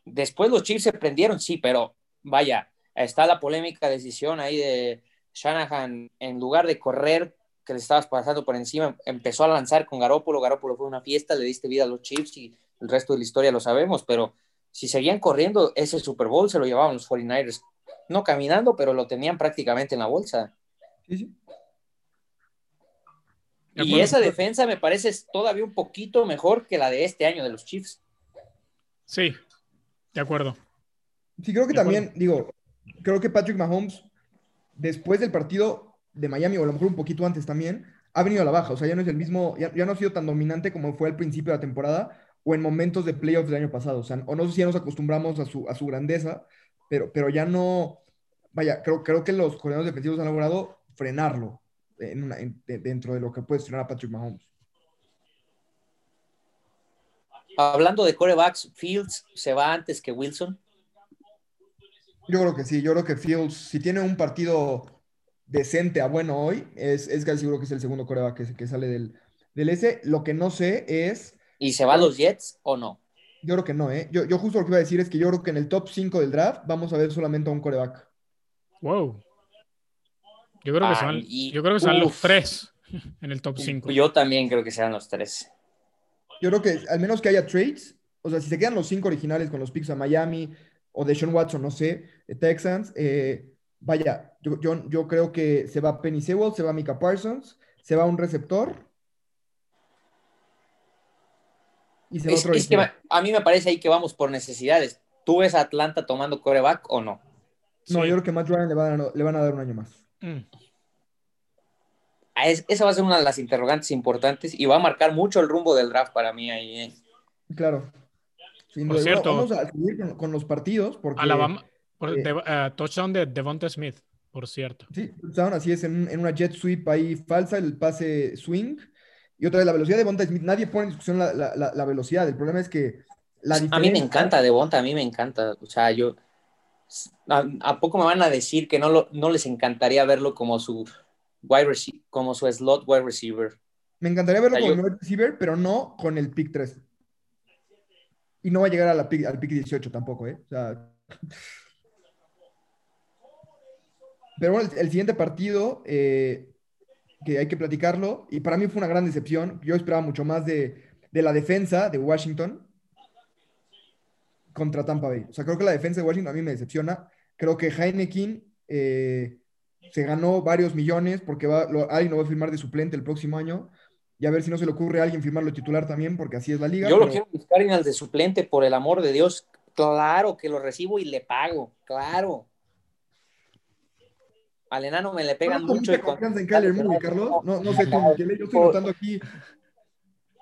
Después los Chiefs se prendieron, sí, pero vaya, está la polémica decisión ahí de Shanahan, en lugar de correr, que le estabas pasando por encima, empezó a lanzar con Garópolo, Garópolo fue una fiesta, le diste vida a los Chiefs y el resto de la historia lo sabemos, pero si seguían corriendo, ese Super Bowl se lo llevaban los 49ers, no caminando, pero lo tenían prácticamente en la bolsa. Y esa defensa me parece todavía un poquito mejor que la de este año de los Chiefs. Sí, de acuerdo. Sí, creo que también, digo, creo que Patrick Mahomes, después del partido de Miami, o a lo mejor un poquito antes también, ha venido a la baja. O sea, ya no es el mismo, ya, no ha sido tan dominante como fue al principio de la temporada o en momentos de playoffs del año pasado. O sea, o no sé si ya nos acostumbramos a su, a su grandeza, pero, pero ya no. Vaya, creo, creo que los coordinadores defensivos han logrado frenarlo dentro de lo que puede estrenar a Patrick Mahomes. Hablando de corebacks, Fields se va antes que Wilson. Yo creo que sí, yo creo que Fields, si tiene un partido decente a bueno hoy, es, es casi seguro que es el segundo coreback que, que sale del, del S. Lo que no sé es. ¿Y se va a los Jets o no? Yo creo que no, ¿eh? Yo, yo justo lo que iba a decir es que yo creo que en el top 5 del draft vamos a ver solamente a un coreback. Wow. Yo creo que, son, yo creo que los tres en el top 5. Yo también creo que sean los tres. Yo creo que al menos que haya trades, o sea, si se quedan los cinco originales con los picks a Miami o de Sean Watson, no sé, Texans, eh, vaya, yo, yo, yo, creo que se va Penny Sewell, se va Mika Parsons, se va un receptor. Y se va otro es que a mí me parece ahí que vamos por necesidades. ¿Tú ves a Atlanta tomando coreback o no? No, yo creo que Matt Ryan le, van a, le van a dar un año más. Mm. esa va a ser una de las interrogantes importantes y va a marcar mucho el rumbo del draft para mí ahí. ¿eh? Claro. Vamos a seguir con, los partidos. Porque, Alabama, eh, eh, touchdown de Devonta Smith, por cierto. Sí, touchdown, así es, en, una jet sweep ahí falsa, el pase swing. Y otra vez, la velocidad de Devonta Smith, nadie pone en discusión la, velocidad. El problema es que la A mí me encanta Devonta, a mí me encanta. O sea, yo ¿A, poco me van a decir que no, no les encantaría verlo como su wide receiver, como su slot wide receiver? Me encantaría verlo como wide receiver, pero no con el pick 3. Y no va a llegar a la pick, al pick 18 tampoco, ¿eh? Pero bueno, el, siguiente partido, eh, que hay que platicarlo, y para mí fue una gran decepción. Yo esperaba mucho más de, de la defensa de Washington contra Tampa Bay. O sea, creo que la defensa de Washington a mí me decepciona. Creo que Heineken eh, se ganó varios millones porque va, lo, no va a firmar de suplente el próximo año. Y a ver si no se le ocurre a alguien firmarlo titular también, porque así es la liga. Yo lo quiero buscar en el de suplente, por el amor de Dios. Claro que lo recibo y le pago, claro. Al enano me le pegan ¿No mucho. con- confianza en Kyler Murray, Carlos? No, no sé, tú, yo estoy notando aquí,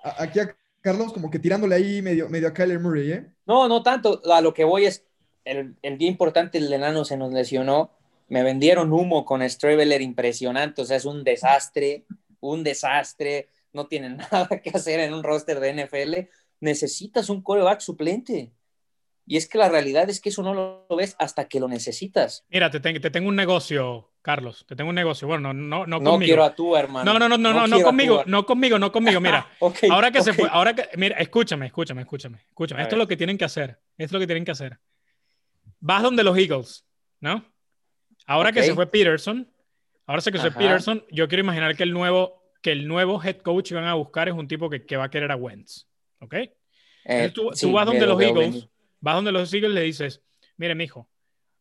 aquí a Carlos como que tirándole ahí medio, medio a Kyler Murray, ¿eh? No, no tanto. A lo que voy es, el, el día importante el enano se nos lesionó. Me vendieron humo con Streveler impresionante. O sea, es un desastre, un desastre. No tienen nada que hacer en un roster de NFL. Necesitas un coreback suplente. Y es que la realidad es que eso no lo ves hasta que lo necesitas. Mira, te, te tengo un negocio, Carlos. Te tengo un negocio. Bueno, no, no, no No, quiero a tú, hermano. no, no, no, no, no, no conmigo, no conmigo, no conmigo. Mira, ahora que se fue, ahora que, mira, escúchame, escúchame, escúchame, escúchame. A Esto es lo que tienen que hacer. Esto es lo que tienen que hacer. Vas donde los Eagles, ¿no? Ahora que se fue Peterson, ahora que se fue. Peterson, yo quiero imaginar que el nuevo, que el nuevo head coach que van a buscar es un tipo que, que va a querer a Wentz, ¿ok? Eh, Entonces tú, sí, tú vas donde lo los Eagles, vas donde los Eagles y le dices, mire, mijo,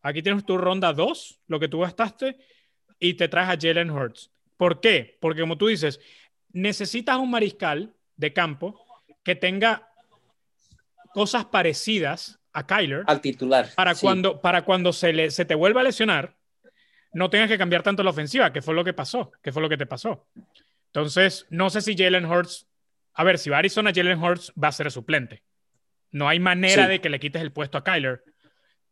aquí tienes tu ronda 2, lo que tú gastaste, y te traes a Jalen Hurts. ¿Por qué? Porque como tú dices, necesitas un mariscal de campo que tenga cosas parecidas a Kyler Al titular. para sí. cuando, para cuando se, le, se te vuelva a lesionar, no tengas que cambiar tanto la ofensiva, que fue lo que pasó, que fue lo que te pasó. Entonces, no sé si Jalen Hurts, a ver, si va a Arizona, Jalen Hurts va a ser el suplente. No hay manera Sí. de que le quites el puesto a Kyler.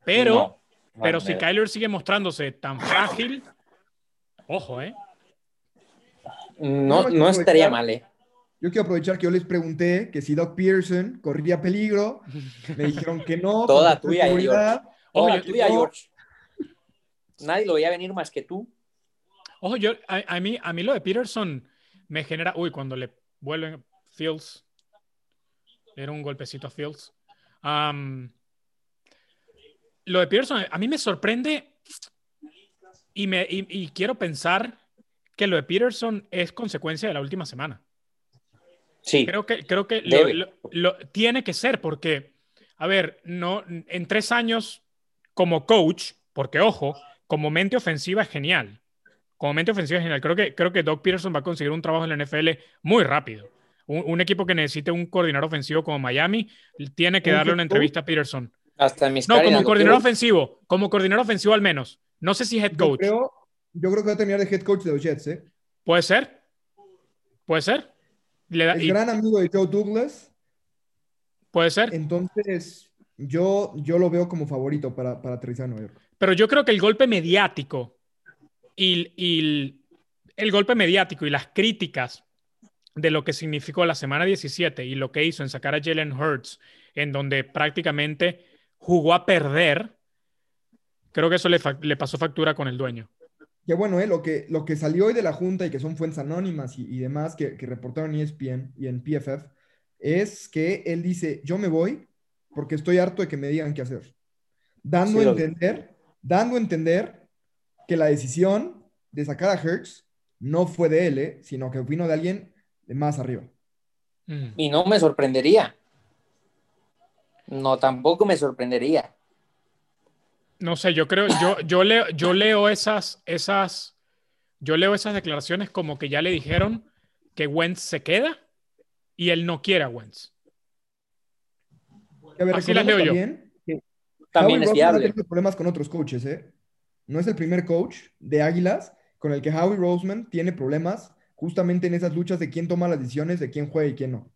Pero, No, no pero si. Kyler sigue mostrándose tan frágil, ojo, ¿eh? No, No, estaría mal, ¿eh? Yo quiero aprovechar que yo les pregunté que si Doc Pearson corría peligro. Me dijeron que no. Toda tuya, seguridad. Ojo, Toda yo- tuya, no. George. Nadie lo veía venir más que tú. Ojo, yo, a, a mí, a mí lo de Peterson me genera, uy, cuando le vuelven Fields, dieron un golpecito a Fields. Am, lo de Peterson, a mí me sorprende y, me, y, y quiero pensar que lo de Peterson es consecuencia de la última semana. Sí. Creo que, creo que lo, Debe. lo- lo- tiene que ser porque, a ver, no, en tres años como coach, porque ojo, como mente ofensiva es genial. Como mente ofensiva es genial. Creo que, creo que Doug Peterson va a conseguir un trabajo en la NFL muy rápido. Un, un equipo que necesite un coordinador ofensivo como Miami tiene que ¿Un darle una entrevista a Peterson. Hasta en mis No, como coordinador ofensivo. Como coordinador ofensivo al menos. No sé si head Yo coach. creo, yo creo que va a terminar de head coach de los Jets, ¿eh? Puede ser. Puede ser. Le da- Es y- gran amigo de Joe Douglas. puede ser. Entonces, yo, yo lo veo como favorito para, para aterrizar en Nueva York. Pero yo creo que el golpe mediático y, y el, el golpe mediático y las críticas de lo que significó la semana 17 y lo que hizo en sacar a Jalen Hurts, en donde prácticamente jugó a perder, creo que eso le, fa- le pasó factura con el dueño. Que bueno, ¿eh? lo, que, lo que salió hoy de la Junta y que son fuentes anónimas y, y demás que, que reportaron en ESPN y en PFF, es que él dice, yo me voy porque estoy harto de que me digan qué hacer. Dando Sí, a entender, dando a entender que la decisión de sacar a Hertz no fue de él, ¿eh? sino que vino de alguien de más arriba. Mm. Y no me sorprendería. No, tampoco me sorprendería. No sé, yo creo, yo, yo leo, yo leo esas, esas, yo leo esas declaraciones como que ya le dijeron que Wentz se queda y él no quiere a Wentz. Y a ver, Así las leo yo. también que También Howie es viable. problemas con otros coaches, ¿eh? No es el primer coach de Águilas con el que Howie Roseman tiene problemas justamente en esas luchas de quién toma las decisiones, de quién juega y quién no.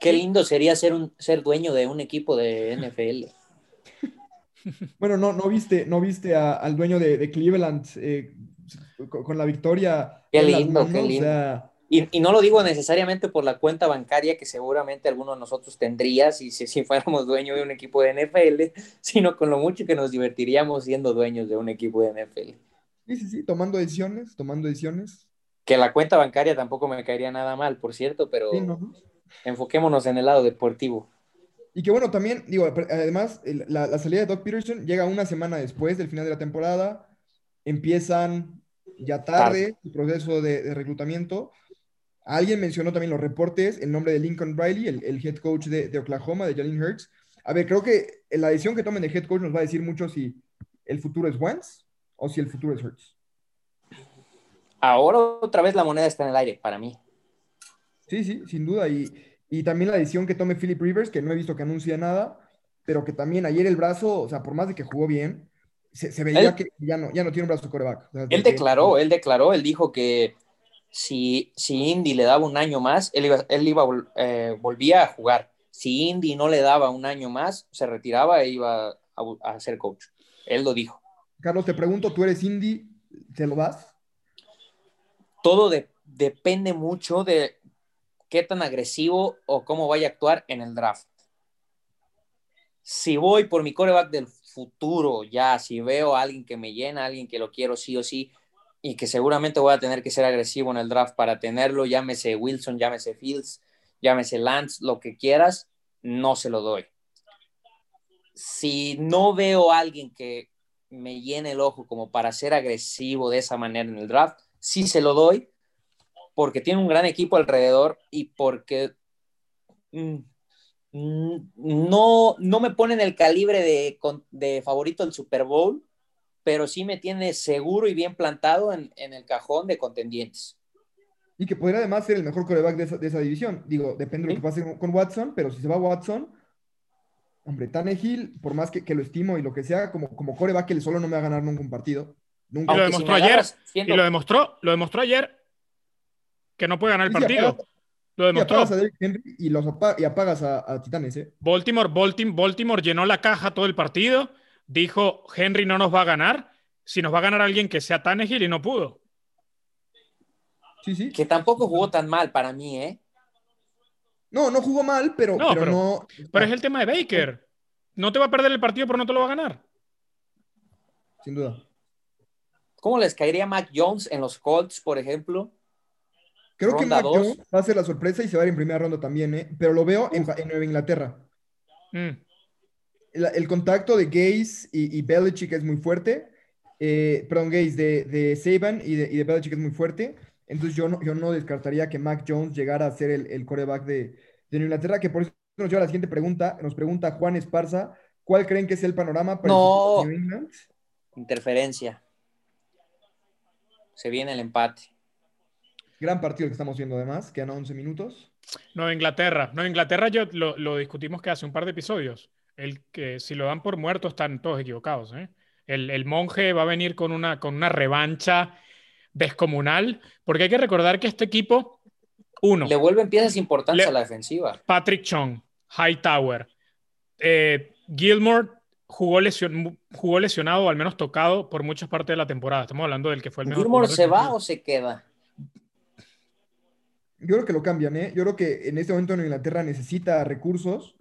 Qué lindo sería ser, un, ser dueño de un equipo de NFL. Bueno, no, no viste, no viste a- al dueño de, de Cleveland eh, con, con la victoria Qué lindo, qué manos, o lindo. sea, Y, y no lo digo necesariamente por la cuenta bancaria que seguramente alguno de nosotros tendría si, si, si fuéramos dueños de un equipo de NFL, sino con lo mucho que nos divertiríamos siendo dueños de un equipo de NFL. sí, sí, sí, tomando decisiones, tomando decisiones. Que la cuenta bancaria tampoco me caería nada mal, por cierto, pero Sí, ¿no? enfoquémonos en el lado deportivo. Y que bueno, también, digo, además, la, la salida de Doc Peterson llega una semana después del final de la temporada. Empiezan ya tarde el proceso de, de reclutamiento. Alguien mencionó también los reportes, el nombre de Lincoln Riley, el, el head coach de, de Oklahoma, de Jalen Hurts. A ver, creo que la decisión que tomen de head coach nos va a decir mucho si el futuro es Wentz o si el futuro es Hurts. ahora otra vez la moneda está en el aire para mí. Sí, sí, sin duda. Y, y también la decisión que tome Philip Rivers, que no he visto que anuncie nada, pero que también ayer el brazo, o sea, por más de que jugó bien, se, se veía Él- que ya no, ya no tiene un brazo coreback. O sea, Él de- declaró, él declaró, él dijo que si, si Indy le daba un año más, él iba, él iba a eh, volvía a jugar. Si Indy no le daba un año más, se retiraba e iba a, a ser coach. Él lo dijo. Carlos, te pregunto, ¿tú eres indie? ¿Te lo das? Todo de- depende mucho de qué tan agresivo o cómo vaya a actuar en el draft. Si voy por mi coreback del futuro, ya, si veo a alguien que me llena, alguien que lo quiero sí o sí, y que seguramente voy a tener que ser agresivo en el draft para tenerlo, llámese Wilson, llámese Fields, llámese Lance, lo que quieras, no se lo doy. Si no veo a alguien que me llene el ojo como para ser agresivo de esa manera en el draft, sí se lo doy, porque tiene un gran equipo alrededor y porque mm, mm, no, no me pone en el calibre de, de favorito del Super Bowl, pero sí me tiene seguro y bien plantado en, en el cajón de contendientes. Y que podría además ser el mejor coreback de esa, de esa división. Digo, depende de lo que pase con, con Watson, pero si se va Watson, hombre, Tannehill, por más que, que lo estimo y lo que sea, como, como coreback, él solo no me va a ganar nunca un partido. Nunca. Y lo si demostró ayer, Y lo demostró, lo demostró ayer que no puede ganar el partido. apagas- Lo y demostró. apagas a Derrick Henry y, los apa- y apagas a, a Titanes, ¿eh? Baltimore, Baltimore, Baltimore llenó la caja todo el partido. Dijo, Henry no nos va a ganar. Si nos va a ganar alguien que sea Tannehill y no pudo. Sí, sí. que tampoco jugó tan mal para mí, ¿eh? No, no jugó mal, pero No, pero pero- no. Pero es el tema de Baker. No te va a perder el partido, pero no te lo va a ganar. Sin duda. ¿Cómo les caería Mac Jones en los Colts, por ejemplo? Creo que Mac dos. Jones va a ser la sorpresa y se va a ir en primera ronda también, ¿eh? Pero lo veo en, en Nueva Inglaterra. Mm. El, el contacto de Gaze y, y Belichick es muy fuerte. Eh, perdón, Gaze de, de Saban y de, y de Belichick es muy fuerte. Entonces yo no, yo no descartaría que Mac Jones llegara a ser el, el coreback de, de Inglaterra, que por eso nos lleva a la siguiente pregunta. Nos pregunta Juan Esparza, ¿cuál creen que es el panorama para No. New England? Interferencia. Se viene el empate. Gran partido el que estamos viendo además, quedan 11 minutos. Nueva Inglaterra. Nueva Inglaterra yo lo, lo discutimos que hace un par de episodios. El que si lo dan por muerto están todos equivocados. ¿eh? El, el monje va a venir con una, con una revancha descomunal, porque hay que recordar que este equipo, uno, Le vuelven piezas importantes Le- a la defensiva. Patrick Chung, Hightower, eh, Gilmore jugó, lesion- jugó lesionado o al menos tocado por muchas partes de la temporada. Estamos hablando del que fue el mejor. ¿Gilmore se va o se queda? Yo creo que lo cambian, ¿eh? Yo creo que en este momento Nueva Inglaterra necesita recursos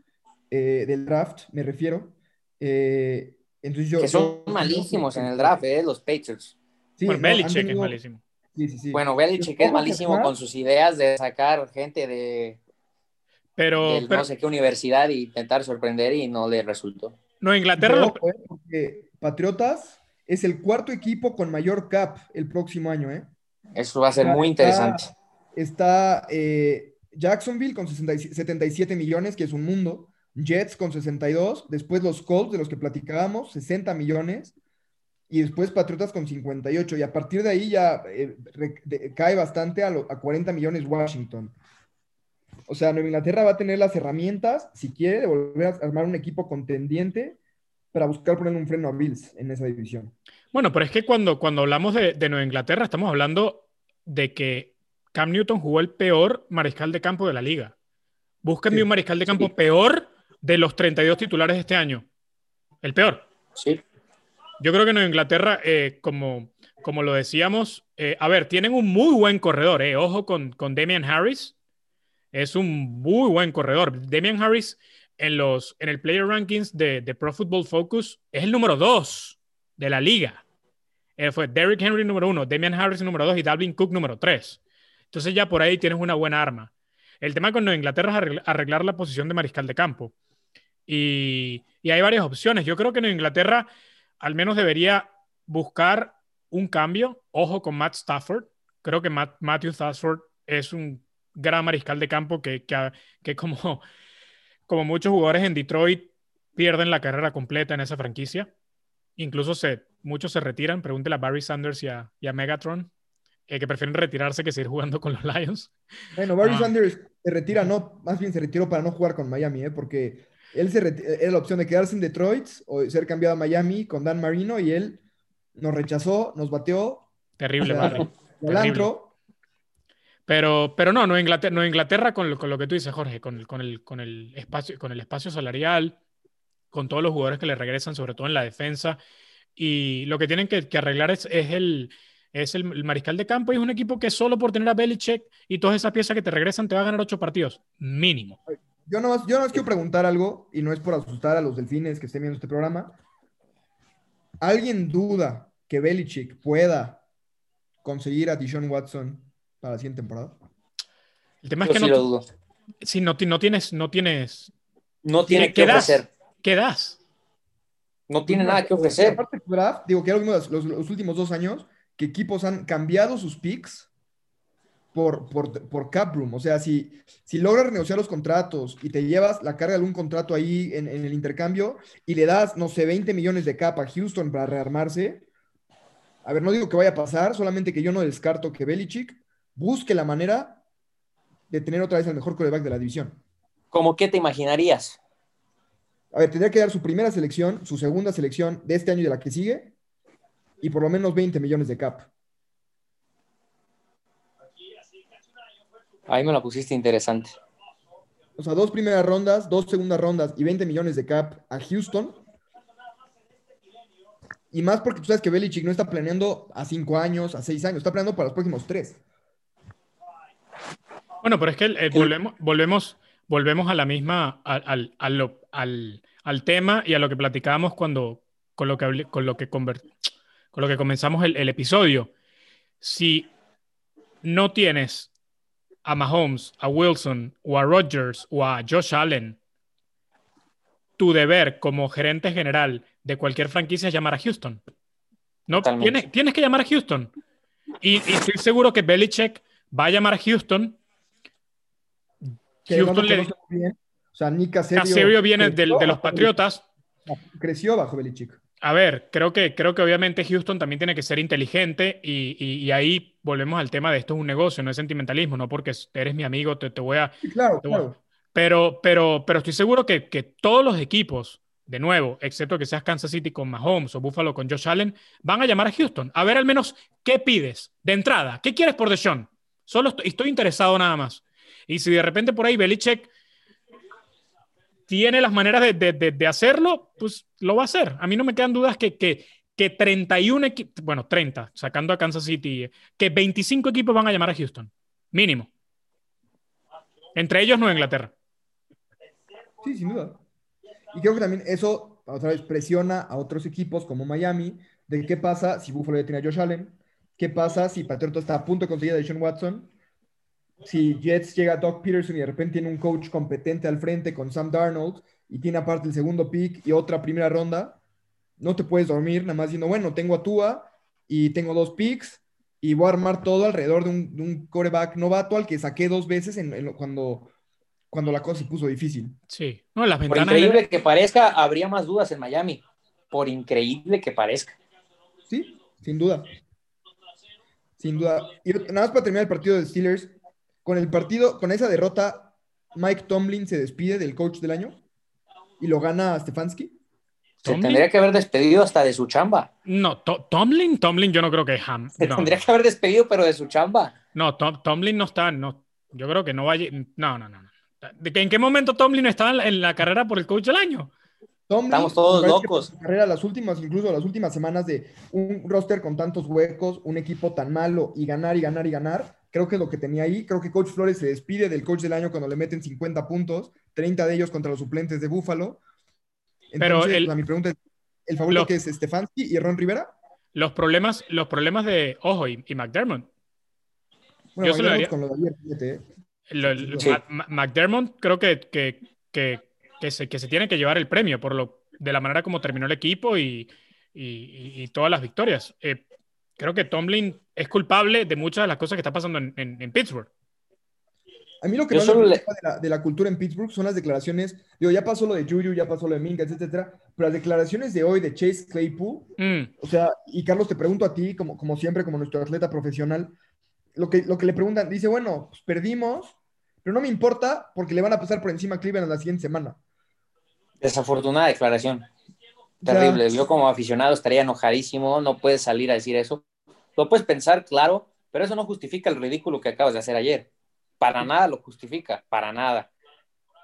eh, del draft, me refiero. Eh, entonces yo, Que son yo- malísimos en el draft, ¿eh? Los Patriots. Sí, Bueno, no, es malísimo. Sí, sí, sí. Bueno, Belichick es malísimo con sus ideas de sacar gente de, Pero, del pero no sé qué universidad e intentar sorprender y no le resultó. Nueva Inglaterra, Pero lo- eh, porque Patriotas es el cuarto equipo con mayor cap el próximo año, ¿eh? Eso va a ser Está- muy interesante. Está eh, Jacksonville con 67 77 millones, que es un mundo. Jets con 62. Después los Colts, de los que platicábamos, 60 millones. Y después Patriotas con 58. Y a partir de ahí ya eh, re- de- cae bastante a, lo- a 40 millones Washington. O sea, Nueva Inglaterra va a tener las herramientas, si quiere, de volver a armar un equipo contendiente para buscar ponerle un freno a Bills en esa división. Bueno, pero es que cuando, cuando hablamos de, de Nueva Inglaterra, estamos hablando de que Cam Newton jugó el peor mariscal de campo de la liga. Sí, un mariscal de campo sí. peor de los 32 titulares de este año. El peor. Sí. Yo creo que Nueva Inglaterra, eh, como, como lo decíamos, eh, a ver, tienen un muy buen corredor. eh. Ojo con, con Damian Harris. Es un muy buen corredor. Damian Harris en, los, en el Player Rankings de, de Pro Football Focus es el número 2 de la liga. Eh, fue Derrick Henry número 1, Damian Harris número 2 y Dalvin Cook número 3. Entonces ya por ahí tienes una buena arma. El tema con Nueva Inglaterra es arregl- arreglar la posición de mariscal de campo. Y, y hay varias opciones. Yo creo que Nueva Inglaterra al menos debería buscar un cambio. Ojo con Matt Stafford. Creo que Matt- Matthew Stafford es un gran mariscal de campo que, que, que como, como muchos jugadores en Detroit pierden la carrera completa en esa franquicia. Incluso se, muchos se retiran. Pregúntele a Barry Sanders y a, y a Megatron. eh, que prefieren retirarse que seguir jugando con los Lions. Bueno, Barry Ah. Sanders se retira, no, más bien se retiró para no jugar con Miami, ¿eh? porque él se era la opción de quedarse en Detroit o ser cambiado a Miami con Dan Marino y él nos rechazó, nos bateó, Terrible, O sea, Barry. al Terrible. Pero, pero no, Nueva Inglaterra, Nueva Inglaterra con, lo, con lo que tú dices, Jorge, con el, con, el, con, el espacio, con el espacio salarial, con todos los jugadores que le regresan, sobre todo en la defensa. Y lo que tienen que, que arreglar es, es, el, es el, el mariscal de campo y es un equipo que solo por tener a Belichick y todas esas piezas que te regresan te va a ganar ocho partidos, mínimo. Yo no yo nomás quiero preguntar algo, y no es por asustar a los delfines que estén viendo este programa. ¿Alguien duda que Belichick pueda conseguir a Deshaun Watson para la siguiente temporada? El tema es que sí no, lo dudo. si no, ti- no tienes, no tienes, No tiene ¿Qué que das? ofrecer. ¿qué das? No tiene nada que ofrecer. Aparte del draft, digo que los, los últimos dos años, que equipos han cambiado sus picks por, por, por cap room. O sea, si, si logras negociar los contratos y te llevas la carga de algún contrato ahí en, en el intercambio y le das, no sé, 20 millones de cap a Houston para rearmarse, a ver, no digo que vaya a pasar, solamente que yo no descarto que Belichick busque la manera de tener otra vez el mejor coreback de la división. ¿Cómo qué te imaginarías? A ver, tendría que dar su primera selección, su segunda selección de este año y de la que sigue, y por lo menos 20 millones de cap. Ahí me la pusiste interesante. O sea, dos primeras rondas, dos segundas rondas y 20 millones de cap a Houston. Y más porque tú sabes que Belichick no está planeando a cinco años, a seis años, está planeando para los próximos tres. Bueno, pero es que eh, volvemos, volvemos, volvemos a la misma, al, al, al, lo- al- al tema y a lo que platicábamos cuando, con lo que, hablé- con lo que, conver- con lo que comenzamos el, el episodio. Si no tienes a Mahomes, a Wilson o a Rodgers o a Josh Allen, tu deber como gerente general de cualquier franquicia es llamar a Houston. No, tienes, tienes que llamar a Houston. Y, y estoy seguro que Belichick va a llamar a Houston. Que Houston le, bien. O sea, Nick Caserio, Caserio viene del- de los Patriotas. Creció bajo Belichick. A ver, creo que, creo que obviamente Houston también tiene que ser inteligente y, y- y ahí volvemos al tema de esto es un negocio, no es sentimentalismo, no porque eres mi amigo te, te voy a... Sí, claro, te voy a- claro. Pero, pero, pero estoy seguro que, que todos los equipos, de nuevo, excepto que seas Kansas City con Mahomes o Buffalo con Josh Allen, van a llamar a Houston. A ver al menos qué pides de entrada. ¿Qué quieres por Deshaun? Solo estoy, estoy interesado nada más. Y si de repente por ahí Belichick tiene las maneras de, de- de- hacerlo, pues lo va a hacer. A mí no me quedan dudas que, que, que 31 equipos, bueno, 30, sacando a Kansas City, que 25 equipos van a llamar a Houston. Mínimo. Entre ellos Nueva Inglaterra. Sí, sin duda. Y creo que también eso, otra vez, presiona a otros equipos como Miami, de qué pasa si Buffalo ya tiene a Josh Allen, qué pasa si Patriota está a punto de conseguir a Deshaun Watson, si Jets llega a Doug Peterson y de repente tiene un coach competente al frente con Sam Darnold y tiene aparte el segundo pick y otra primera ronda, no te puedes dormir nada más diciendo, bueno, tengo a Tua y tengo dos picks y voy a armar todo alrededor de un, de un coreback novato al que saqué dos veces en- en lo- cuando, cuando la cosa se puso difícil. Sí. No, las Por ventanas. increíble que parezca, habría más dudas en Miami. Por increíble que parezca. Sí, sin duda. Sin duda. Y nada más para terminar el partido de Steelers, con el partido, con esa derrota, Mike Tomlin se despide del coach del año y lo gana Stefanski. Se ¿Tomlin? tendría que haber despedido hasta de su chamba. No, To- Tomlin, Tomlin, yo no creo que Ham. Se No, tendría que haber despedido, pero de su chamba. no Tom- Tomlin no está. No, yo creo que no vaya. No, no, no. no. ¿De que- ¿En qué momento Tomlin estaba en la, carrera por el coach del año? Tomlin, Estamos todos locos. carrera, las últimas, incluso las últimas semanas de un roster con tantos huecos, un equipo tan malo y ganar y ganar y ganar, creo que es lo que tenía ahí. Creo que Coach Flores se despide del coach del año cuando le meten 50 puntos, 30 de ellos contra los suplentes de Búfalo. Pero Entonces, el- o sea, mi pregunta es, ¿el favorito que es Stefanski y Ron Rivera? Los problemas, los problemas de Ojo y, y McDermott. Bueno, Yo se lo daría- con lo de ayer, fíjate, ¿eh? Lo- Sí. Ma- McDermott creo que, que, que, que se, que se tiene que llevar el premio por lo, de la manera como terminó el equipo y- y todas las victorias. Eh, creo que Tomlin es culpable de muchas de las cosas que está pasando en, en- en Pittsburgh. A mí lo que más me le- preocupa de la, de la cultura en Pittsburgh son las declaraciones, digo, ya pasó lo de Juju, ya pasó lo de Minka, etcétera, pero las declaraciones de hoy de Chase Claypool, Mm, o sea, y Carlos, te pregunto a ti, como, como siempre, como nuestro atleta profesional, lo que, lo que le preguntan, dice, bueno, pues perdimos, pero no me importa porque le van a pasar por encima a Cleveland la siguiente semana. Desafortunada declaración. Terrible. Yo como aficionado estaría enojadísimo, no puedes salir a decir eso. Lo puedes pensar, claro, pero eso no justifica el ridículo que acabas de hacer ayer. Para nada lo justifica, para nada.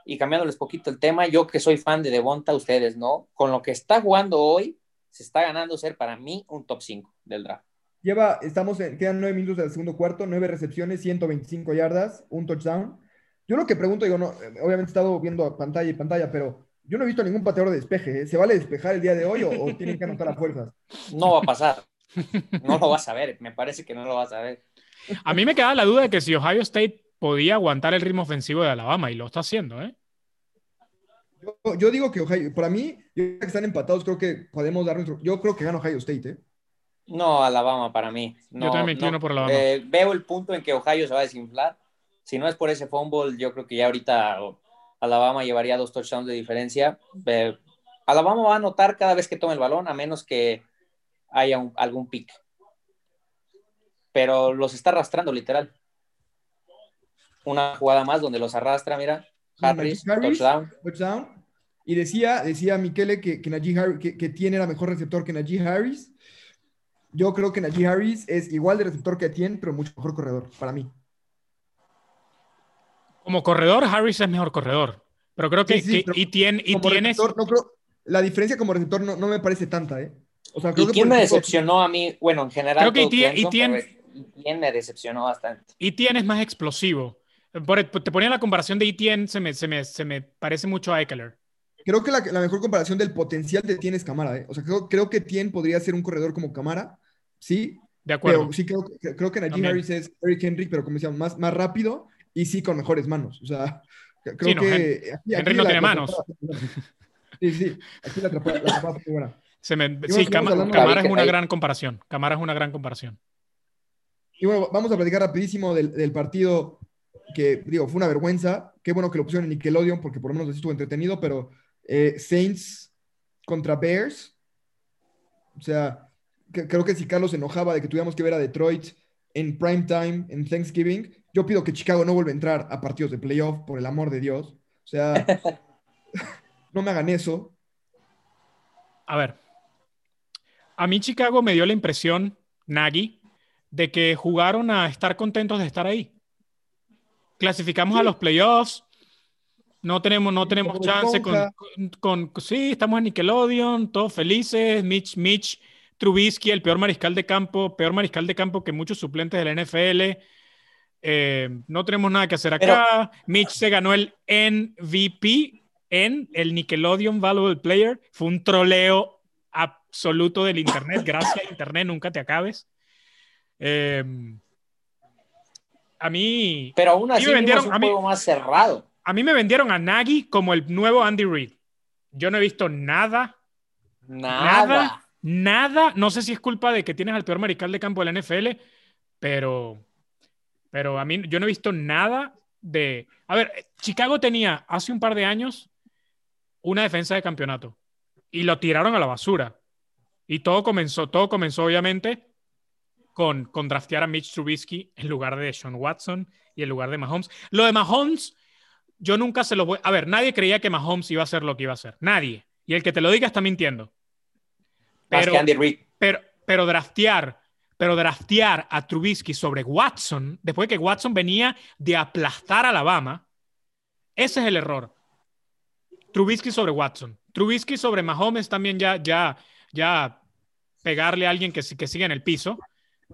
Y cambiándoles poquito el tema, yo que soy fan de Devonta, ustedes no, con lo que está jugando hoy, se está ganando ser para mí un top 5 del draft. Lleva, estamos en, quedan nueve minutos del segundo cuarto, nueve recepciones, 125 yardas, un touchdown. Yo lo que pregunto, digo, no, obviamente he estado viendo pantalla y pantalla, pero yo no he visto ningún pateador de despeje. ¿eh? ¿Se vale despejar el día de hoy o, tienen que anotar a fuerzas? No va a pasar. No lo vas a ver. Me parece que no lo vas a ver. A mí me queda la duda de que si Ohio State podía aguantar el ritmo ofensivo de Alabama y lo está haciendo, ¿eh? Yo, digo que Ohio, para mí, que están empatados, creo que podemos dar nuestro. Yo creo que gana Ohio State, ¿eh? No, Alabama para mí. No, yo también no, por Alabama. Eh, veo el punto en que Ohio se va a desinflar. Si no es por ese fumble, yo creo que ya ahorita Alabama llevaría dos touchdowns de diferencia. Alabama va a anotar cada vez que tome el balón, a menos que haya algún pick. Pero los está arrastrando literal. Una jugada más donde los arrastra, mira. Harris, touchdown. Y decía, decía Michele que, que, que, tiene la mejor receptor que Najee Harris. Yo creo que Najee Harris es igual de receptor que Etienne, pero mucho mejor corredor, para mí. Como corredor, Harris es mejor corredor. Pero creo que, y, tiene, y tienes... la diferencia como receptor no, me parece tanta, ¿eh? O sea, creo ¿Y quién me decepcionó a mí? Bueno, en general. Creo que y tiene, me decepcionó bastante. Y tienes más explosivo. te ponía la comparación de Etienne, se me, se me, se me parece mucho a Eckler. Creo que la, la, mejor comparación del potencial de Etienne es Camara, ¿eh? O sea, creo, creo que Etienne podría ser un corredor como Camara, sí. De acuerdo. Pero sí creo, creo que Najee Harris es Eric Henry, pero como decíamos, más, más rápido y sí con mejores manos. O sea, creo que. Henry no tiene manos. Sí, sí, aquí la atrapada, la muy buena. Se me, sí, Camara es una gran comparación. Camara es una gran comparación. Y bueno, vamos a platicar rapidísimo del, del, partido que, digo, fue una vergüenza. Qué bueno que lo pusieron en Nickelodeon porque por lo menos estuvo entretenido, pero eh, Saints contra Bears. O sea, creo que si Carlos se enojaba de que tuviéramos que ver a Detroit en prime time, en Thanksgiving, yo pido que Chicago no vuelva a entrar a partidos de playoff, por el amor de Dios. O sea, no me hagan eso. A ver, a mí Chicago me dio la impresión, Nagy, de que jugaron a estar contentos de estar ahí. Clasificamos a los playoffs, no tenemos, no tenemos chance con, con, sí, estamos en Nickelodeon, todos felices, Mitch, Mitch, Trubisky, el peor mariscal de campo, peor mariscal de campo que muchos suplentes de la NFL. Eh, no tenemos nada que hacer acá. Mitch se ganó el MVP en el Nickelodeon Valuable Player. Fue un troleo absoluto del Internet. Gracias, Internet, nunca te acabes. Eh, a mí. Pero aún así me vendieron, un juego más cerrado. A mí me vendieron a Nagy como el nuevo Andy Reid. Yo no he visto nada. Nada. Nada. Nada. No sé si es culpa de que tienes al peor mariscal de campo de la NFL, pero pero a mí, yo no he visto nada de. A ver, Chicago tenía hace un par de años una defensa de campeonato y lo tiraron a la basura. Y todo comenzó, todo comenzó obviamente con, con draftear a Mitch Trubisky en lugar de Sean Watson y en lugar de Mahomes. Lo de Mahomes, yo nunca se lo voy. A ver, nadie creía que Mahomes iba a ser lo que iba a ser. Nadie. Y el que te lo diga está mintiendo. Pero, pero, pero draftear pero draftear a Trubisky sobre Watson, después de que Watson venía de aplastar a Alabama, ese es el error. Trubisky sobre Watson. Trubisky sobre Mahomes también ya, ya, ya pegarle a alguien que, que siga en el piso.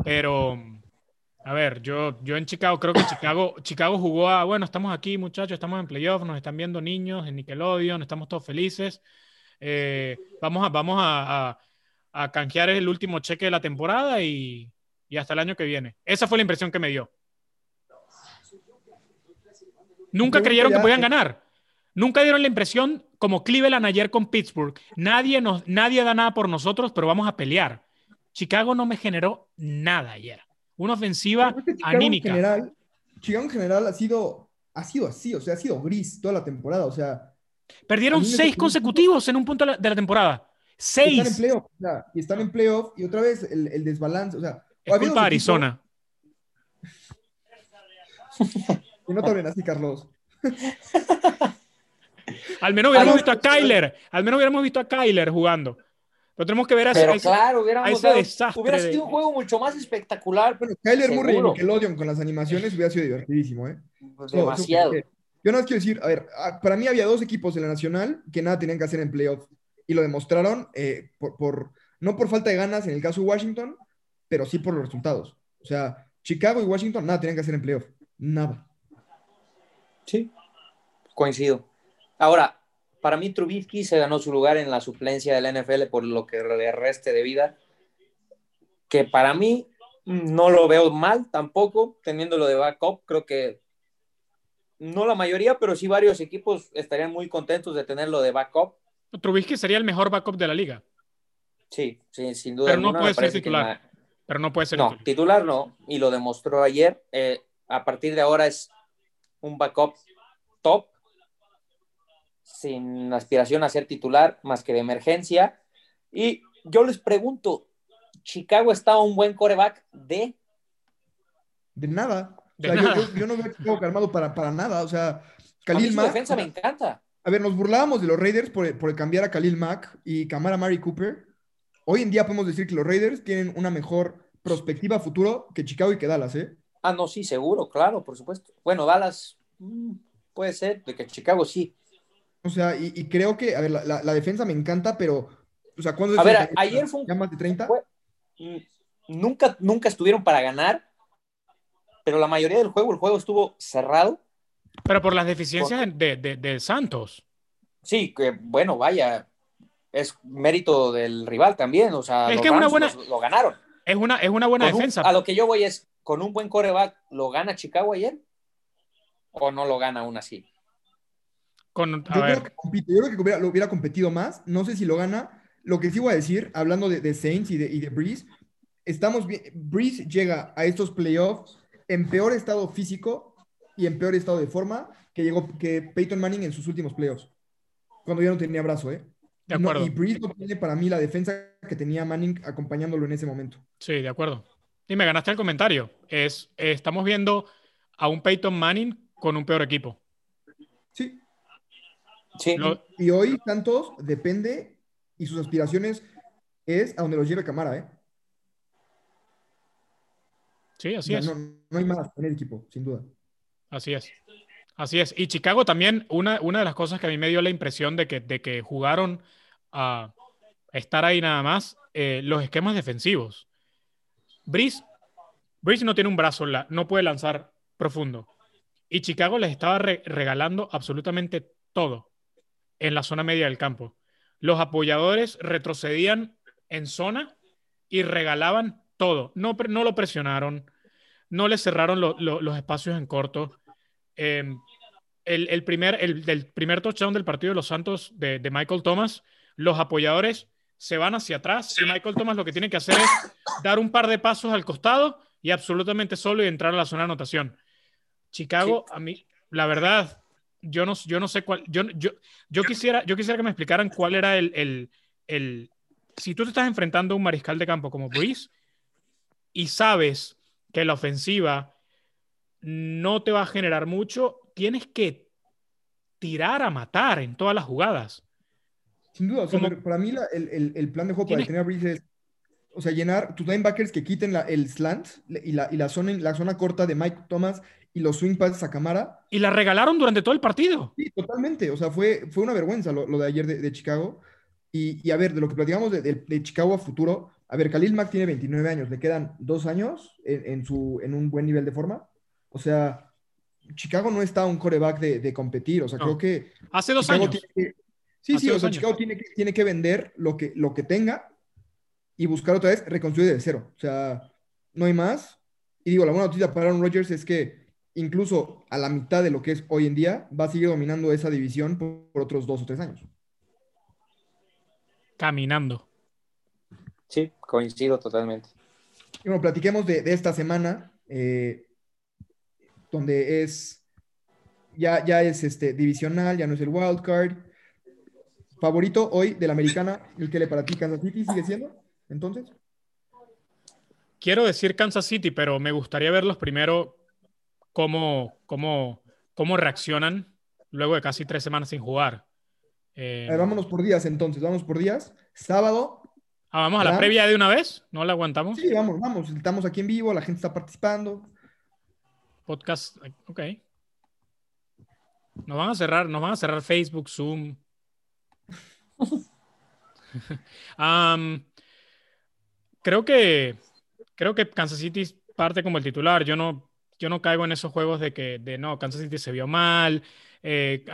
Pero, a ver, yo, yo en Chicago, creo que Chicago, Chicago jugó a, bueno, estamos aquí muchachos, estamos en playoff, nos están viendo niños en Nickelodeon, estamos todos felices. Eh, vamos a, vamos a a canjear el último cheque de la temporada y, hasta el año que viene. Esa fue la impresión que me dio. Nunca creyeron que podían ganar. Nunca dieron la impresión como Cleveland ayer con Pittsburgh. Nadie, nos, nadie da nada por nosotros, pero vamos a pelear. Chicago no me generó nada ayer. Una ofensiva anímica. En general, Chicago en general ha sido, ha sido así, o sea, ha sido gris toda la temporada. O sea, perdieron seis consecutivos en un punto de la temporada. Seis. Están en playoff, y están en playoff y otra vez el, el desbalance. O sea, es culpa de Arizona. y no te hablen así, Carlos. Al menos hubiéramos visto a Kyler. Al menos hubiéramos visto a Kyler jugando. Pero tenemos que ver a, Pero a ese- claro, a hubiéramos ese dado- desastre hubiera de- sido un juego mucho más espectacular. Bueno, Kyler Murray y. Nickelodeon con las animaciones hubiera sido divertidísimo, ¿eh? Pues, No, eso demasiado. que- Yo nada más quiero decir, a ver, ah, para mí había dos equipos en la Nacional que nada tenían que hacer en playoff y lo demostraron eh, por, por- no por falta de ganas en el caso de Washington, pero sí por los resultados. O sea, Chicago y Washington nada tenían que hacer en playoff. Nada. Sí, coincido. Ahora, para mí Trubisky se ganó su lugar en la suplencia del NFL por lo que le reste de vida, que para mí no lo veo mal tampoco, teniéndolo de backup, creo que no la mayoría, pero sí varios equipos estarían muy contentos de tenerlo de backup. Trubisky sería el mejor backup de la liga. Sí, sí sin duda. Pero no alguna, puede ser titular. Pero no puede ser. No, titular. titular no, y lo demostró ayer. Eh, a partir de ahora es un backup top, sin aspiración a ser titular más que de emergencia. Y yo les pregunto, ¿Chicago está a un buen coreback de? De nada. O De sea, yo- nada. Yo, yo no veo a Chicago armado para, para nada. O sea, A mí Khalil su Mack. defensa me encanta. A ver, nos burlábamos de los Raiders por, por cambiar a Khalil Mack y Kamara Mari Cooper. Hoy en día podemos decir que los Raiders tienen una mejor perspectiva a futuro que Chicago y que Dallas, ¿eh? Ah, no, sí, seguro, claro, por supuesto. Bueno, Dallas mm, puede ser, de que Chicago sí. O sea, y, y creo que, a ver, la, la- la defensa me encanta, pero, o sea, ¿cuándo A ver, 30? ayer fue un- ¿Ya más de 30? Fue- mm, nunca, nunca estuvieron para ganar, pero la mayoría del juego, el juego estuvo cerrado. Pero por las deficiencias de, de- de Santos. Sí, que bueno, vaya, es mérito del rival también, o sea, Es los que es una Rams buena- los- lo ganaron. Es una, es una buena Con un- defensa. a lo que yo voy es, ¿con un buen coreback lo gana Chicago ayer? ¿O no lo gana aún así? Con, a Yo creo que compite, yo creo que hubiera, lo hubiera competido más. No sé si lo gana. Lo que sí voy a decir, hablando de, de Saints y de, y de Breeze, estamos bien. Breeze llega a estos playoffs en peor estado físico y en peor estado de forma que llegó que Peyton Manning en sus últimos playoffs. Cuando ya no tenía brazo, ¿eh? De No, acuerdo. y Breeze no tiene para mí la defensa que tenía Manning acompañándolo en ese momento. sí, de acuerdo. Y me ganaste el comentario. Es, eh, estamos viendo a un Peyton Manning con un peor equipo. Sí. Y hoy Santos depende y sus aspiraciones es a donde los lleve Camara, ¿eh? sí, así O sea, es. no, no hay más en el equipo, sin duda. Así es. Así es. Y Chicago también, una, una de las cosas que a mí me dio la impresión de que, de que jugaron a estar ahí nada más, eh, los esquemas defensivos. Brice, Brice no tiene un brazo, la- no puede lanzar profundo. Y Chicago les estaba re- regalando absolutamente todo en la zona media del campo. Los apoyadores retrocedían en zona y regalaban todo. No, lo presionaron, no le cerraron lo- lo- los espacios en corto. Eh, el, el primer, el, del primer touchdown del partido de los Santos de, de Michael Thomas, los apoyadores se van hacia atrás y Michael Thomas lo que tiene que hacer es dar un par de pasos al costado y absolutamente solo y entrar a la zona de anotación. Chicago, a mí, la verdad, yo no, yo no sé cuál, yo, yo, yo, quisiera, yo quisiera que me explicaran cuál era el, el, el, si tú te estás enfrentando a un mariscal de campo como Breeze y sabes que la ofensiva no te va a generar mucho, tienes que tirar a matar en todas las jugadas. Sin duda, o sea, Como- pero para mí la- el, el- el plan de juego para detener a Breeze es, o sea, llenar tus linebackers que quiten la- el slant y, la, y la, zona, la zona corta de Mike Thomas y los swing passes a Camara. Y la regalaron durante todo el partido. Sí, totalmente. O sea, fue, fue una vergüenza lo, lo de ayer de, de Chicago. Y, y a ver, de lo que platicamos de, de- de Chicago a futuro, a ver, Khalil Mack tiene 29 años, le quedan dos años en, en su, en un buen nivel de forma. O sea, Chicago no está a un coreback de, de competir. O sea, No. creo que Hace dos Chicago años. que- sí, Hace sí, o sea, años. Chicago tiene que, tiene que vender lo que, lo que tenga y buscar otra vez reconstruir de cero. O sea, no hay más. Y digo, la buena noticia para Aaron Rodgers es que incluso a la mitad de lo que es hoy en día, va a seguir dominando esa división por, por otros dos o tres años. Caminando. sí, coincido totalmente. Y bueno, platiquemos de, de esta semana, eh, donde es, ya, ya es este, divisional, ya no es el wild card. Favorito hoy de la americana, el que le para ti Kansas City sigue siendo, entonces. quiero decir Kansas City, pero me gustaría verlos primero cómo, cómo, cómo reaccionan luego de casi tres semanas sin jugar. Eh, a ver, vámonos por días entonces, vamos por días. Sábado. Ah, vamos a la previa de una vez, ¿no la aguantamos? Sí, vamos, vamos, estamos aquí en vivo, la gente está participando. Podcast, ok. Nos van a cerrar, nos van a cerrar Facebook, Zoom. creo que creo que Kansas City parte como el titular. Yo no, yo no caigo en esos juegos de que de no, Kansas City se vio mal, eh,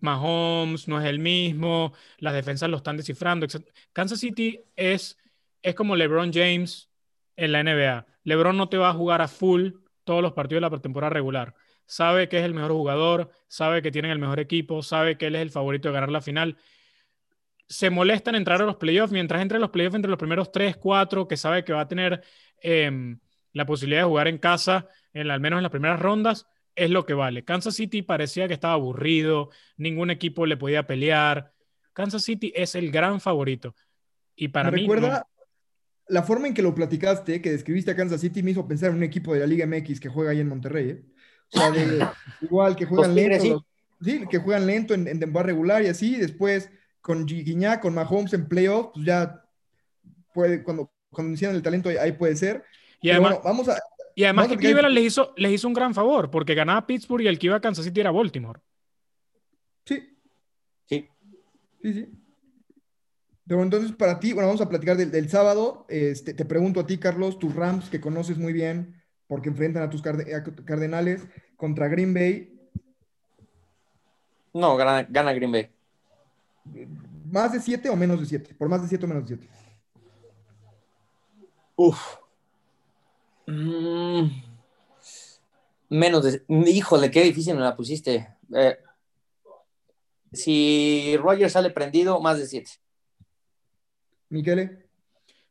Mahomes no es el mismo, las defensas lo están descifrando. Kansas City es, es como LeBron James en la NBA. LeBron no te va a jugar a full todos los partidos de la temporada regular. Sabe que es el mejor jugador, sabe que tienen el mejor equipo, sabe que él es el favorito de ganar la final. Se molesta en entrar a los playoffs, mientras entre los playoffs entre los primeros 3, 4, que sabe que va a tener em, la posibilidad de jugar en casa, en, al menos en las primeras rondas, es lo que vale. Kansas City parecía que estaba aburrido, ningún equipo le podía pelear. Kansas City es el gran favorito. Y para me Recuerda la forma en que lo platicaste, que describiste a Kansas City, me hizo pensar en un equipo de la Liga MX que juega ahí en Monterrey. ¿eh? O sea, igual que juegan lento. sí. que juegan lento en, en temporada regular y así. Después con Gignac, con Mahomes en playoff, pues ya puede, cuando, cuando inician el talento ahí puede ser. Y además, vamos a, y además que Cleveland les hizo, les hizo un gran favor, porque ganaba Pittsburgh y el que iba a Kansas City era Baltimore. Sí. Sí. Sí, sí. Pero entonces, para ti, bueno, vamos a platicar del, sábado. Este, te pregunto a ti, Carlos, tus Rams, que conoces muy bien, porque enfrentan a tus Cardenales contra Green Bay. No, gana, gana Green Bay. ¿Más de siete o menos de siete? Por más de siete o menos de siete. Uf. Mm, menos de. Híjole, qué difícil me la pusiste. Eh, si Roger sale prendido, más de 7. Miquele.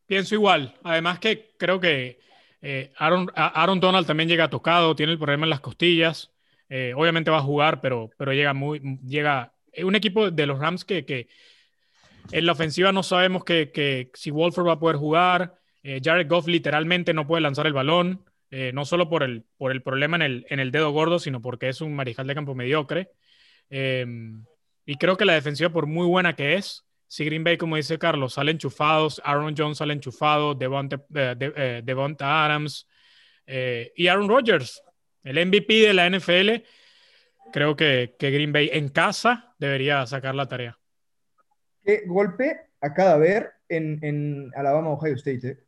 Pienso igual. Además que creo que eh, Aaron, Aaron, Donald también llega tocado, tiene el problema en las costillas. Eh, obviamente va a jugar, pero, pero llega muy. Llega. Un equipo de los Rams que, que en la ofensiva no sabemos que, que si Wolford va a poder jugar. Eh, Jared Goff literalmente no puede lanzar el balón, eh, no solo por el, por el problema en el, en el, dedo gordo, sino porque es un mariscal de campo mediocre. Em, y creo que la defensiva, por muy buena que es, si Green Bay, como dice Carlos, sale enchufados, Aaron Jones sale enchufado, Devonta, eh, Adams y Aaron Rodgers, el MVP de la NFL, creo que, que Green Bay en casa debería sacar la tarea. ¿Qué golpe acaba de haber en, en Alabama, Ohio State? Eh?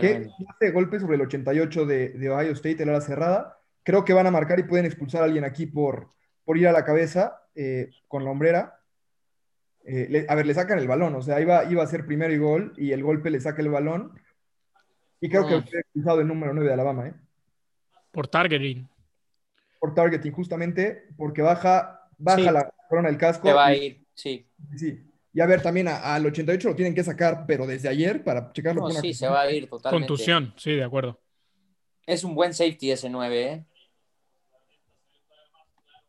¿Qué hace golpe sobre el 88 de, Ohio State en la cerrada? Creo que van a marcar y pueden expulsar a alguien aquí por, por ir a la cabeza eh, con la hombrera. Eh, a ver, le sacan el balón, o sea, iba, iba a ser primero y gol y el golpe le saca el balón. Y creo que fue expulsado el número 9 de Alabama. ¿eh? Por targeting. Por targeting, justamente, porque baja, baja la corona del casco. Se va a ir, sí. Sí, y a ver, también al 88 lo tienen que sacar, pero desde ayer para checarlo. sí, se va a ir totalmente. Contusión, sí, de acuerdo. Es un buen safety ese 9, ¿eh?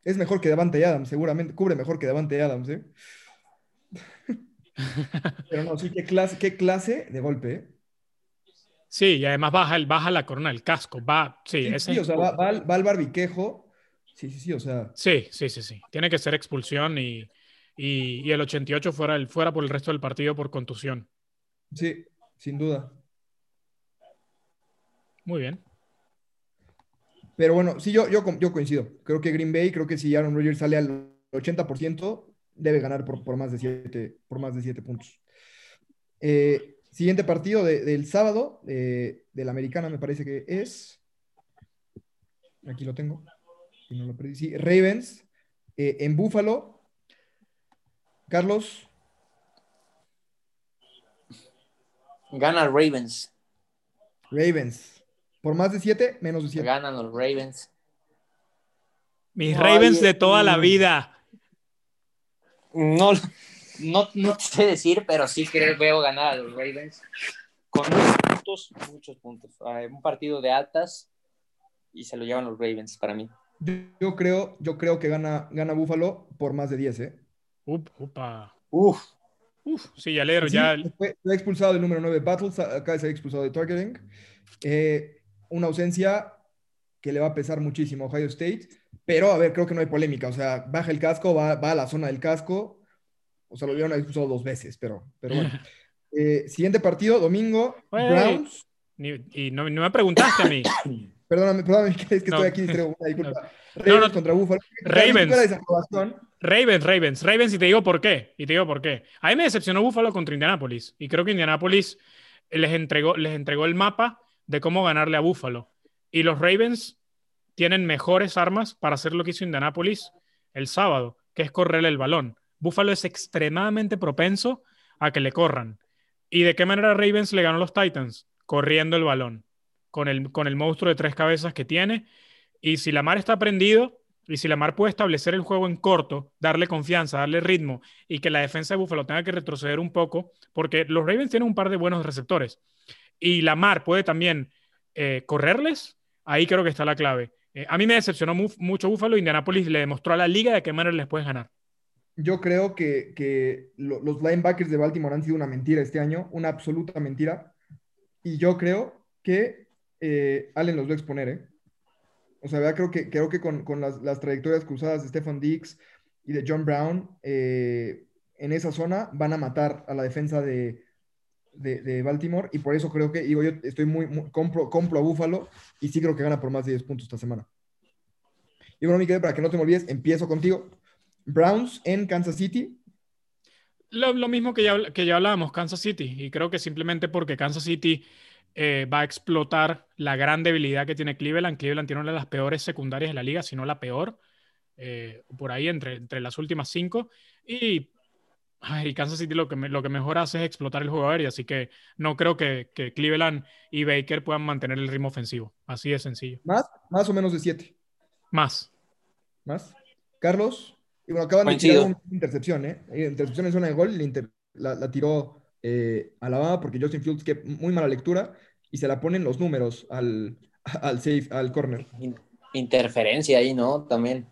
Es mejor que Davante Adams, seguramente. Cubre mejor que Davante Adams, ¿eh? pero no, sí, qué clase, qué clase de golpe, ¿eh? Sí, y además baja, el, baja la corona del casco. Va, sí, ese... sí o sea, va, va, va, al barbiquejo. Sí, sí, sí, o sea. Sí, sí, sí, sí. Tiene que ser expulsión y y, el 88 fuera, el, fuera por el resto del partido por contusión. Sí, sin duda. Muy bien. Pero bueno, sí, yo, yo, yo coincido. Creo que Green Bay, creo que si Aaron Rodgers sale al 80%, debe ganar por, por más de 7 por más de siete puntos. Eh, siguiente partido del sábado, de la americana me parece que es. Aquí lo tengo. Ravens eh, en Buffalo Carlos. Gana Ravens. Ravens. ¿Por más de siete? Menos de siete. Ganan los Ravens. Mis Ravens de toda la vida. No, no, no sé decir, pero sí creo veo ganar a los Ravens. Con muchos puntos, muchos puntos. Un partido de altas y se lo llevan los Ravens para mí. Yo, creo, yo creo que gana, gana Buffalo por más de 10, ¿eh? Upa. Uf. Uf, sí, ya leero, ya. Fue, fue, expulsado del número 9 Battles, acá se ha expulsado de targeting. Eh, una ausencia que le va a pesar muchísimo a Ohio State, pero a ver, creo que no hay polémica, o sea, baja el casco, va, va a la zona del casco, o sea, lo vieron expulsado dos veces, pero, pero bueno. Eh, siguiente partido, domingo, Wey, Browns. ni- y no, no me preguntaste a mí. Perdóname, perdóname, es que No. estoy aquí distraigo, una disculpa. No, Ravens no. contra Buffalo. Ravens. La. Ravens, Ravens, Ravens, y te digo por qué. Y te digo por qué. A mí me decepcionó Buffalo contra Indianapolis. Y creo que Indianapolis les entregó, les entregó el mapa de cómo ganarle a Buffalo. Y los Ravens tienen mejores armas para hacer lo que hizo Indianapolis el sábado, que es correrle el balón. Buffalo es extremadamente propenso a que le corran. ¿Y de qué manera Ravens le ganó a los Titans? Corriendo el balón, con el, con el monstruo de tres cabezas que tiene. Y si Lamar está prendido, y si Lamar puede establecer el juego en corto, darle confianza, darle ritmo, y que la defensa de Buffalo tenga que retroceder un poco, porque los Ravens tienen un par de buenos receptores, y Lamar puede también eh, correrles, ahí creo que está la clave. Eh, a mí me decepcionó mu mucho Buffalo, Indianapolis le demostró a la liga de qué manera les puedes ganar. Yo creo que, que lo- los linebackers de Baltimore han sido una mentira este año, una absoluta mentira. Y yo creo que eh, Allen los va a exponer, ¿eh? O sea, creo que, creo que con, con las, las trayectorias cruzadas de Stefan Diggs y de John Brown, eh, en esa zona van a matar a la defensa de, de, de Baltimore. Y por eso creo que, digo, yo estoy muy, muy- compro, compro a Buffalo y sí creo que gana por más de 10 puntos esta semana. Y bueno, Miguel, para que no te me olvides, empiezo contigo. Browns en Kansas City. Lo, lo mismo que ya, que ya hablábamos, Kansas City, y creo que simplemente porque Kansas City eh, va a explotar la gran debilidad que tiene Cleveland. Cleveland tiene una de las peores secundarias de la liga, si no la peor, eh, por ahí entre, entre las últimas cinco. Y, ay, Kansas City lo que, me- lo que mejor hace es explotar el juego aéreo, así que no creo que, que Cleveland y Baker puedan mantener el ritmo ofensivo. Así de sencillo. Más, más o menos de 7. Más. Más. Carlos. Y bueno, acaban de tirar una intercepción, ¿eh? Intercepción en zona de gol. la tiró eh, Alabama porque Justin Fields, que muy mala lectura, y se la ponen los números al, al safe, al corner. In- interferencia ahí, ¿no? También.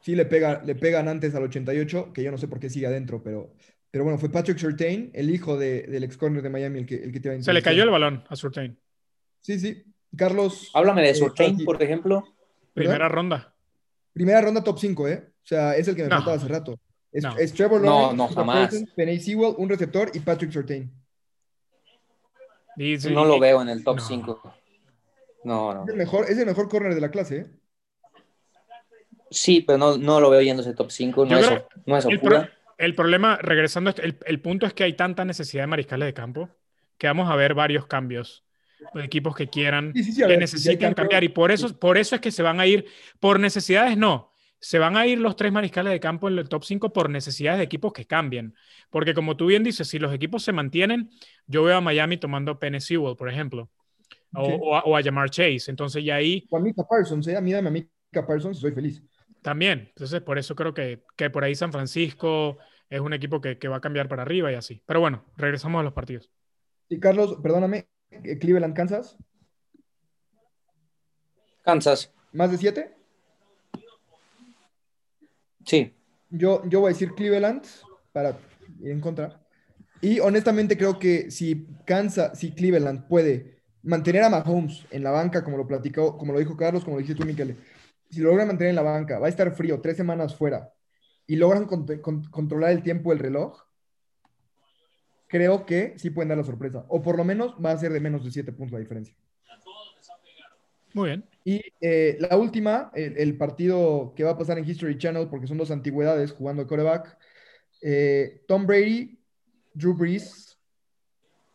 Sí, le, pega, le pegan antes al 88, que yo no sé por qué sigue adentro, pero, pero bueno, fue Patrick Surtain, el hijo de- del ex corner de Miami, el que, el que tira Se le cayó el balón a Surtain. Sí, sí. Carlos. Háblame de eh, Surtain, por ejemplo. Primera ronda. Primera ronda top 5, ¿eh? O sea, es el que me No. faltaba hace rato. Es, No. es Trevor No, Lawrence, no, Christopher jamás. Penny Sewell, un receptor y Patrick Surtain. Y- No lo veo en el top No. 5. No, no. Es el mejor, es el mejor corner de la clase, ¿eh? Sí, pero no, no lo veo yendo ese top 5. No, es, no es El, pro- el problema, regresando, el, el punto es que hay tanta necesidad de mariscales de campo que vamos a ver varios cambios de equipos que quieran, Sí, sí, sí, que ver, cambio- cambiar y por eso, por eso es que se van a ir, por necesidades no, se van a ir los tres mariscales de campo en el top 5 por necesidades de equipos que cambien. Porque como tú bien dices, si los equipos se mantienen, yo veo a Miami tomando a Penny Sewell, por ejemplo, o, o a, o a Jamar Chase. Entonces ya ahí O a Mika Parsons, ¿eh? A mí dame a Mika Parsons y soy feliz. También, entonces por eso creo que, que por ahí San Francisco es un equipo que, que va a cambiar para arriba y así. Pero bueno, regresamos a los partidos. Y Carlos, perdóname, eh, Cleveland, Kansas, Kansas. más de 7. Sí. Yo, yo voy a decir Cleveland para ir en contra. Y honestamente creo que si Kansas, si Cleveland puede mantener a Mahomes en la banca, como lo platicó, como lo dijo Carlos, como lo dijiste tú, Miquel, si lo logran mantener en la banca, va a estar frío, tres semanas fuera, y logran cont- con- controlar el tiempo del reloj, creo que sí pueden dar la sorpresa. O por lo menos va a ser de menos de siete puntos la diferencia. Muy bien. Y eh, la última, el, partido que va a pasar en History Channel, porque son dos antigüedades jugando de coreback. eh, Tom Brady, Drew Brees,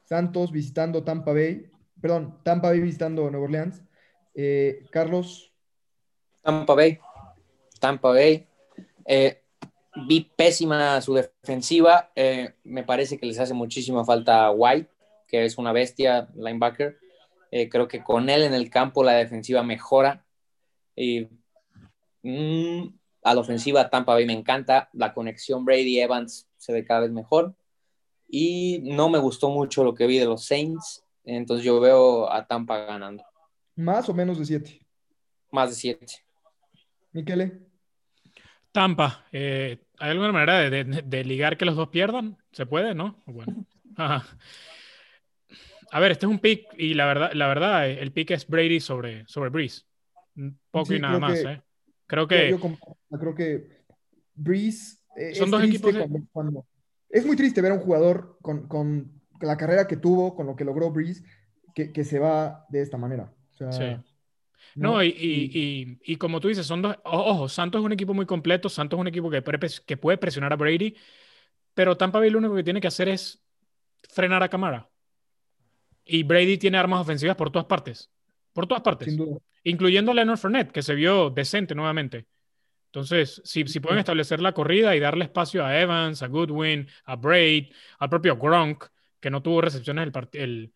Santos visitando Tampa Bay, perdón, Tampa Bay visitando Nueva Orleans. eh, Carlos, Tampa Bay. Tampa Bay. Vi pésima su defensiva. Me parece que les hace muchísima falta a White, que es una bestia linebacker. Eh, creo que con él en el campo la defensiva mejora. Y mm, a la ofensiva Tampa Bay me encanta. La conexión Brady-Evans se ve cada vez mejor. Y no me gustó mucho lo que vi de los Saints. Entonces yo veo a Tampa ganando. más o menos de 7. Más de 7. Miquele, Tampa, eh, ¿Hay alguna manera de, ligar que los dos pierdan? ¿Se puede, no? Bueno. A ver, este es un pick y la verdad, la verdad el pick es Brady sobre, sobre Breeze. Poco y nada más, ¿eh? Creo que... creo que Breeze... Son dos equipos... es muy triste ver a un jugador con, con, la carrera que tuvo, con lo que logró Breeze, que, que se va de esta manera. sí. No, y, y, y, como tú dices, son dos. Ojo, Santos es un equipo muy completo. Santos es un equipo que, que puede presionar a Brady. Pero Tampa Bay lo único que tiene que hacer es frenar a Camara. Y Brady tiene armas ofensivas por todas partes. Por todas partes. Incluyendo a Leonard Fournette, que se vio decente nuevamente. Entonces, si, si pueden establecer la corrida y darle espacio a Evans, a Goodwin, a Braid, al propio Gronk, que no tuvo recepciones el, el,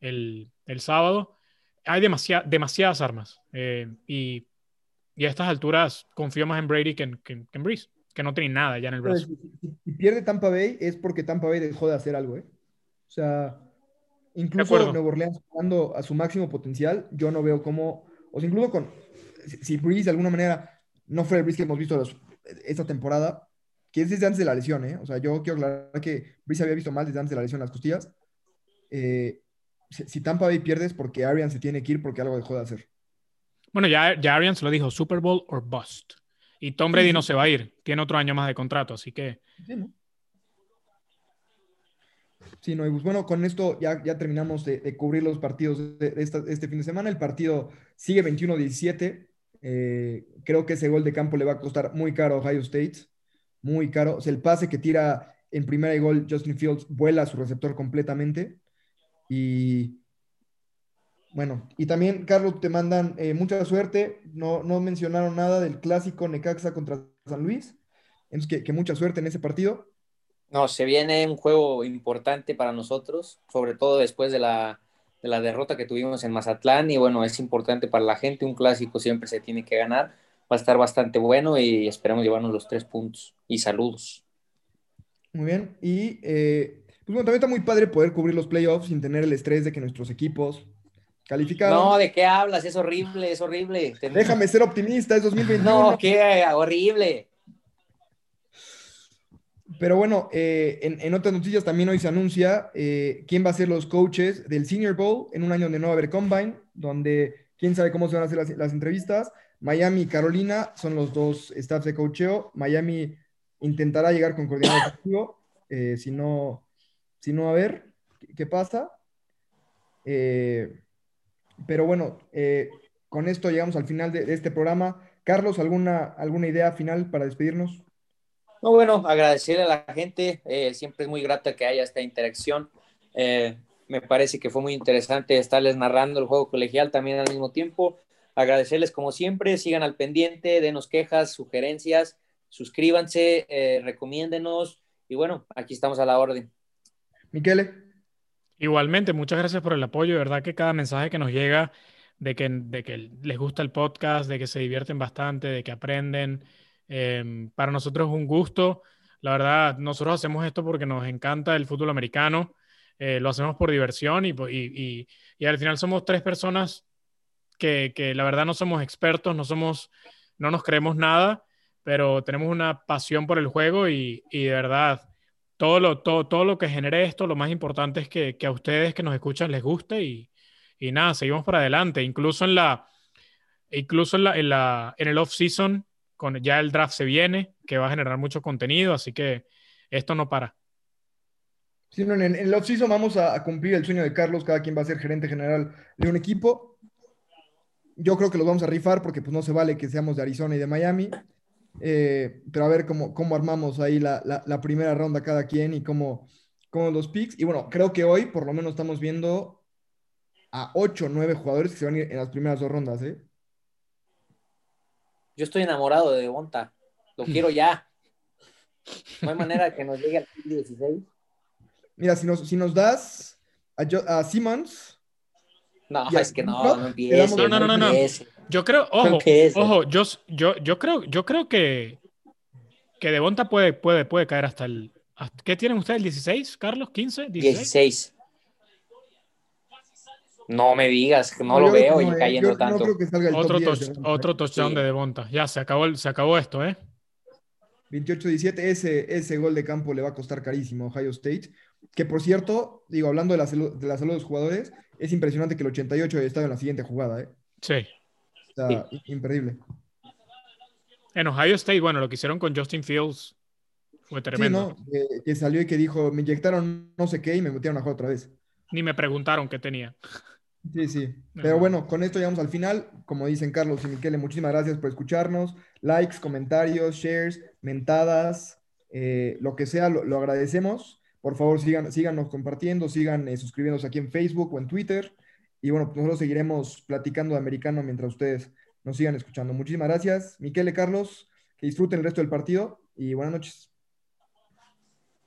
el, el sábado, hay demasiadas armas. Eh, y, a estas alturas confío más en Brady que en, que, en Breeze, que no tiene nada ya en el brazo. Si, pierde Tampa Bay es porque Tampa Bay dejó de hacer algo, ¿eh? O sea, incluso Nuevo Orleans jugando a su máximo potencial, yo no veo cómo, o sea, incluso con, si, Breeze de alguna manera no fue el Breeze que hemos visto esta temporada, que es desde antes de la lesión, ¿eh? O sea, yo quiero aclarar que Breeze había visto mal desde antes de la lesión en las costillas. Eh, si, Tampa Bay pierde es porque Arians se tiene que ir porque algo dejó de hacer. Bueno, ya, ya Arians lo dijo, Super Bowl or bust. Y Tom Brady no se va a ir, tiene otro año más de contrato, así que... Sí, no, y pues bueno, con esto ya, ya terminamos de, cubrir los partidos de, este fin de semana. El partido sigue 21-17. Eh, creo que ese gol de campo le va a costar muy caro a Ohio State. Muy caro. O sea, el pase que tira en primera y gol Justin Fields vuela a su receptor completamente. Y bueno, y también, Carlos, te mandan eh, mucha suerte. No, no mencionaron nada del clásico Necaxa contra San Luis. Entonces, que, mucha suerte en ese partido. No, se viene un juego importante para nosotros, sobre todo después de la, de la derrota que tuvimos en Mazatlán. Y bueno, es importante para la gente. Un clásico siempre se tiene que ganar. Va a estar bastante bueno y esperamos llevarnos los tres puntos. Y saludos. Muy bien. Y eh, pues bueno, también está muy padre poder cubrir los playoffs sin tener el estrés de que nuestros equipos calificaron. No, ¿de qué hablas? Es horrible, es horrible. Déjame ser optimista, es 2021. No, qué horrible. Pero bueno, eh, en, otras noticias también hoy se anuncia eh, quién va a ser los coaches del Senior Bowl en un año donde no va a haber combine, donde quién sabe cómo se van a hacer las, entrevistas. Miami y Carolina son los dos staffs de coacheo. Miami intentará llegar con coordinador efectivo. Eh, si no, sino a ver qué, pasa. Pero bueno, con esto llegamos al final de, este programa. Carlos, ¿alguna, ¿alguna idea final para despedirnos? No, bueno, agradecerle a la gente. Eh, siempre es muy grata que haya esta interacción. me parece que fue muy interesante estarles narrando el juego colegial también al mismo tiempo. Agradecerles como siempre, sigan al pendiente, denos quejas, sugerencias, suscríbanse, recomiéndenos y bueno, aquí estamos a la orden. Miquele. Igualmente, muchas gracias por el apoyo. De verdad que cada mensaje que nos llega de que, de que les gusta el podcast, de que se divierten bastante, de que aprenden, em, para nosotros es un gusto. La verdad, nosotros hacemos esto porque nos encanta el fútbol americano, eh, lo hacemos por diversión y, y, y, al final somos tres personas que, que, la verdad no somos expertos, no, somos, no nos creemos nada, pero tenemos una pasión por el juego y, y de verdad todo lo, todo, todo lo que genere esto, lo más importante es que, que a ustedes que nos escuchan les guste y, y, nada, seguimos para adelante. Incluso en la, incluso en la, en la, en el off season, con ya el draft se viene, que va a generar mucho contenido, así que esto no para. Sí, en, el off season vamos a, cumplir el sueño de Carlos, cada quien va a ser gerente general de un equipo. Yo creo que los vamos a rifar porque pues no se vale que seamos de Arizona y de Miami. Eh, pero a ver cómo, cómo armamos ahí la, la, primera ronda cada quien y cómo, cómo, los picks. Y bueno, creo que hoy por lo menos estamos viendo a 8 o 9 jugadores que se van a ir en las primeras dos rondas. ¿eh? Yo estoy enamorado de Devonta. Lo quiero ya. No hay manera que nos llegue al 16. Mira, si nos, si nos das a, a Simmons. No, es que no, no, empieces. No, no, no, no. Yo creo, ojo, ojo, yo, yo, yo creo, yo creo que, que Devonta puede, puede, puede caer hasta el. ¿Qué tienen ustedes? ¿El 16, Carlos? ¿15? 16. No me digas, que no, lo veo y cayendo tanto. otro, touchdown de Devonta. Ya, se acabó, se acabó esto, ¿eh? 28-17. Ese, ese gol de campo le va a costar carísimo a Ohio State. Que por cierto, digo, hablando de la, salud, de la salud de los jugadores, es impresionante que el 88 haya estado en la siguiente jugada. ¿eh? Sí. Está increíble. En Ohio State, bueno, lo que hicieron con Justin Fields fue tremendo. Sí, ¿no? que, que salió y que dijo, me inyectaron no sé qué y me metieron a jugar otra vez. Ni me preguntaron qué tenía. Sí, sí. Pero bueno, con esto llegamos al final. Como dicen Carlos y Miquele, muchísimas gracias por escucharnos. Likes, comentarios, shares, mentadas, eh, lo que sea, lo, lo, agradecemos. Por favor, sigan, síganos compartiendo, sigan eh, suscribiéndose aquí en Facebook o en Twitter. Y bueno, pues nosotros seguiremos platicando de americano mientras ustedes nos sigan escuchando. Muchísimas gracias, Miquele, Carlos. Que disfruten el resto del partido y buenas noches.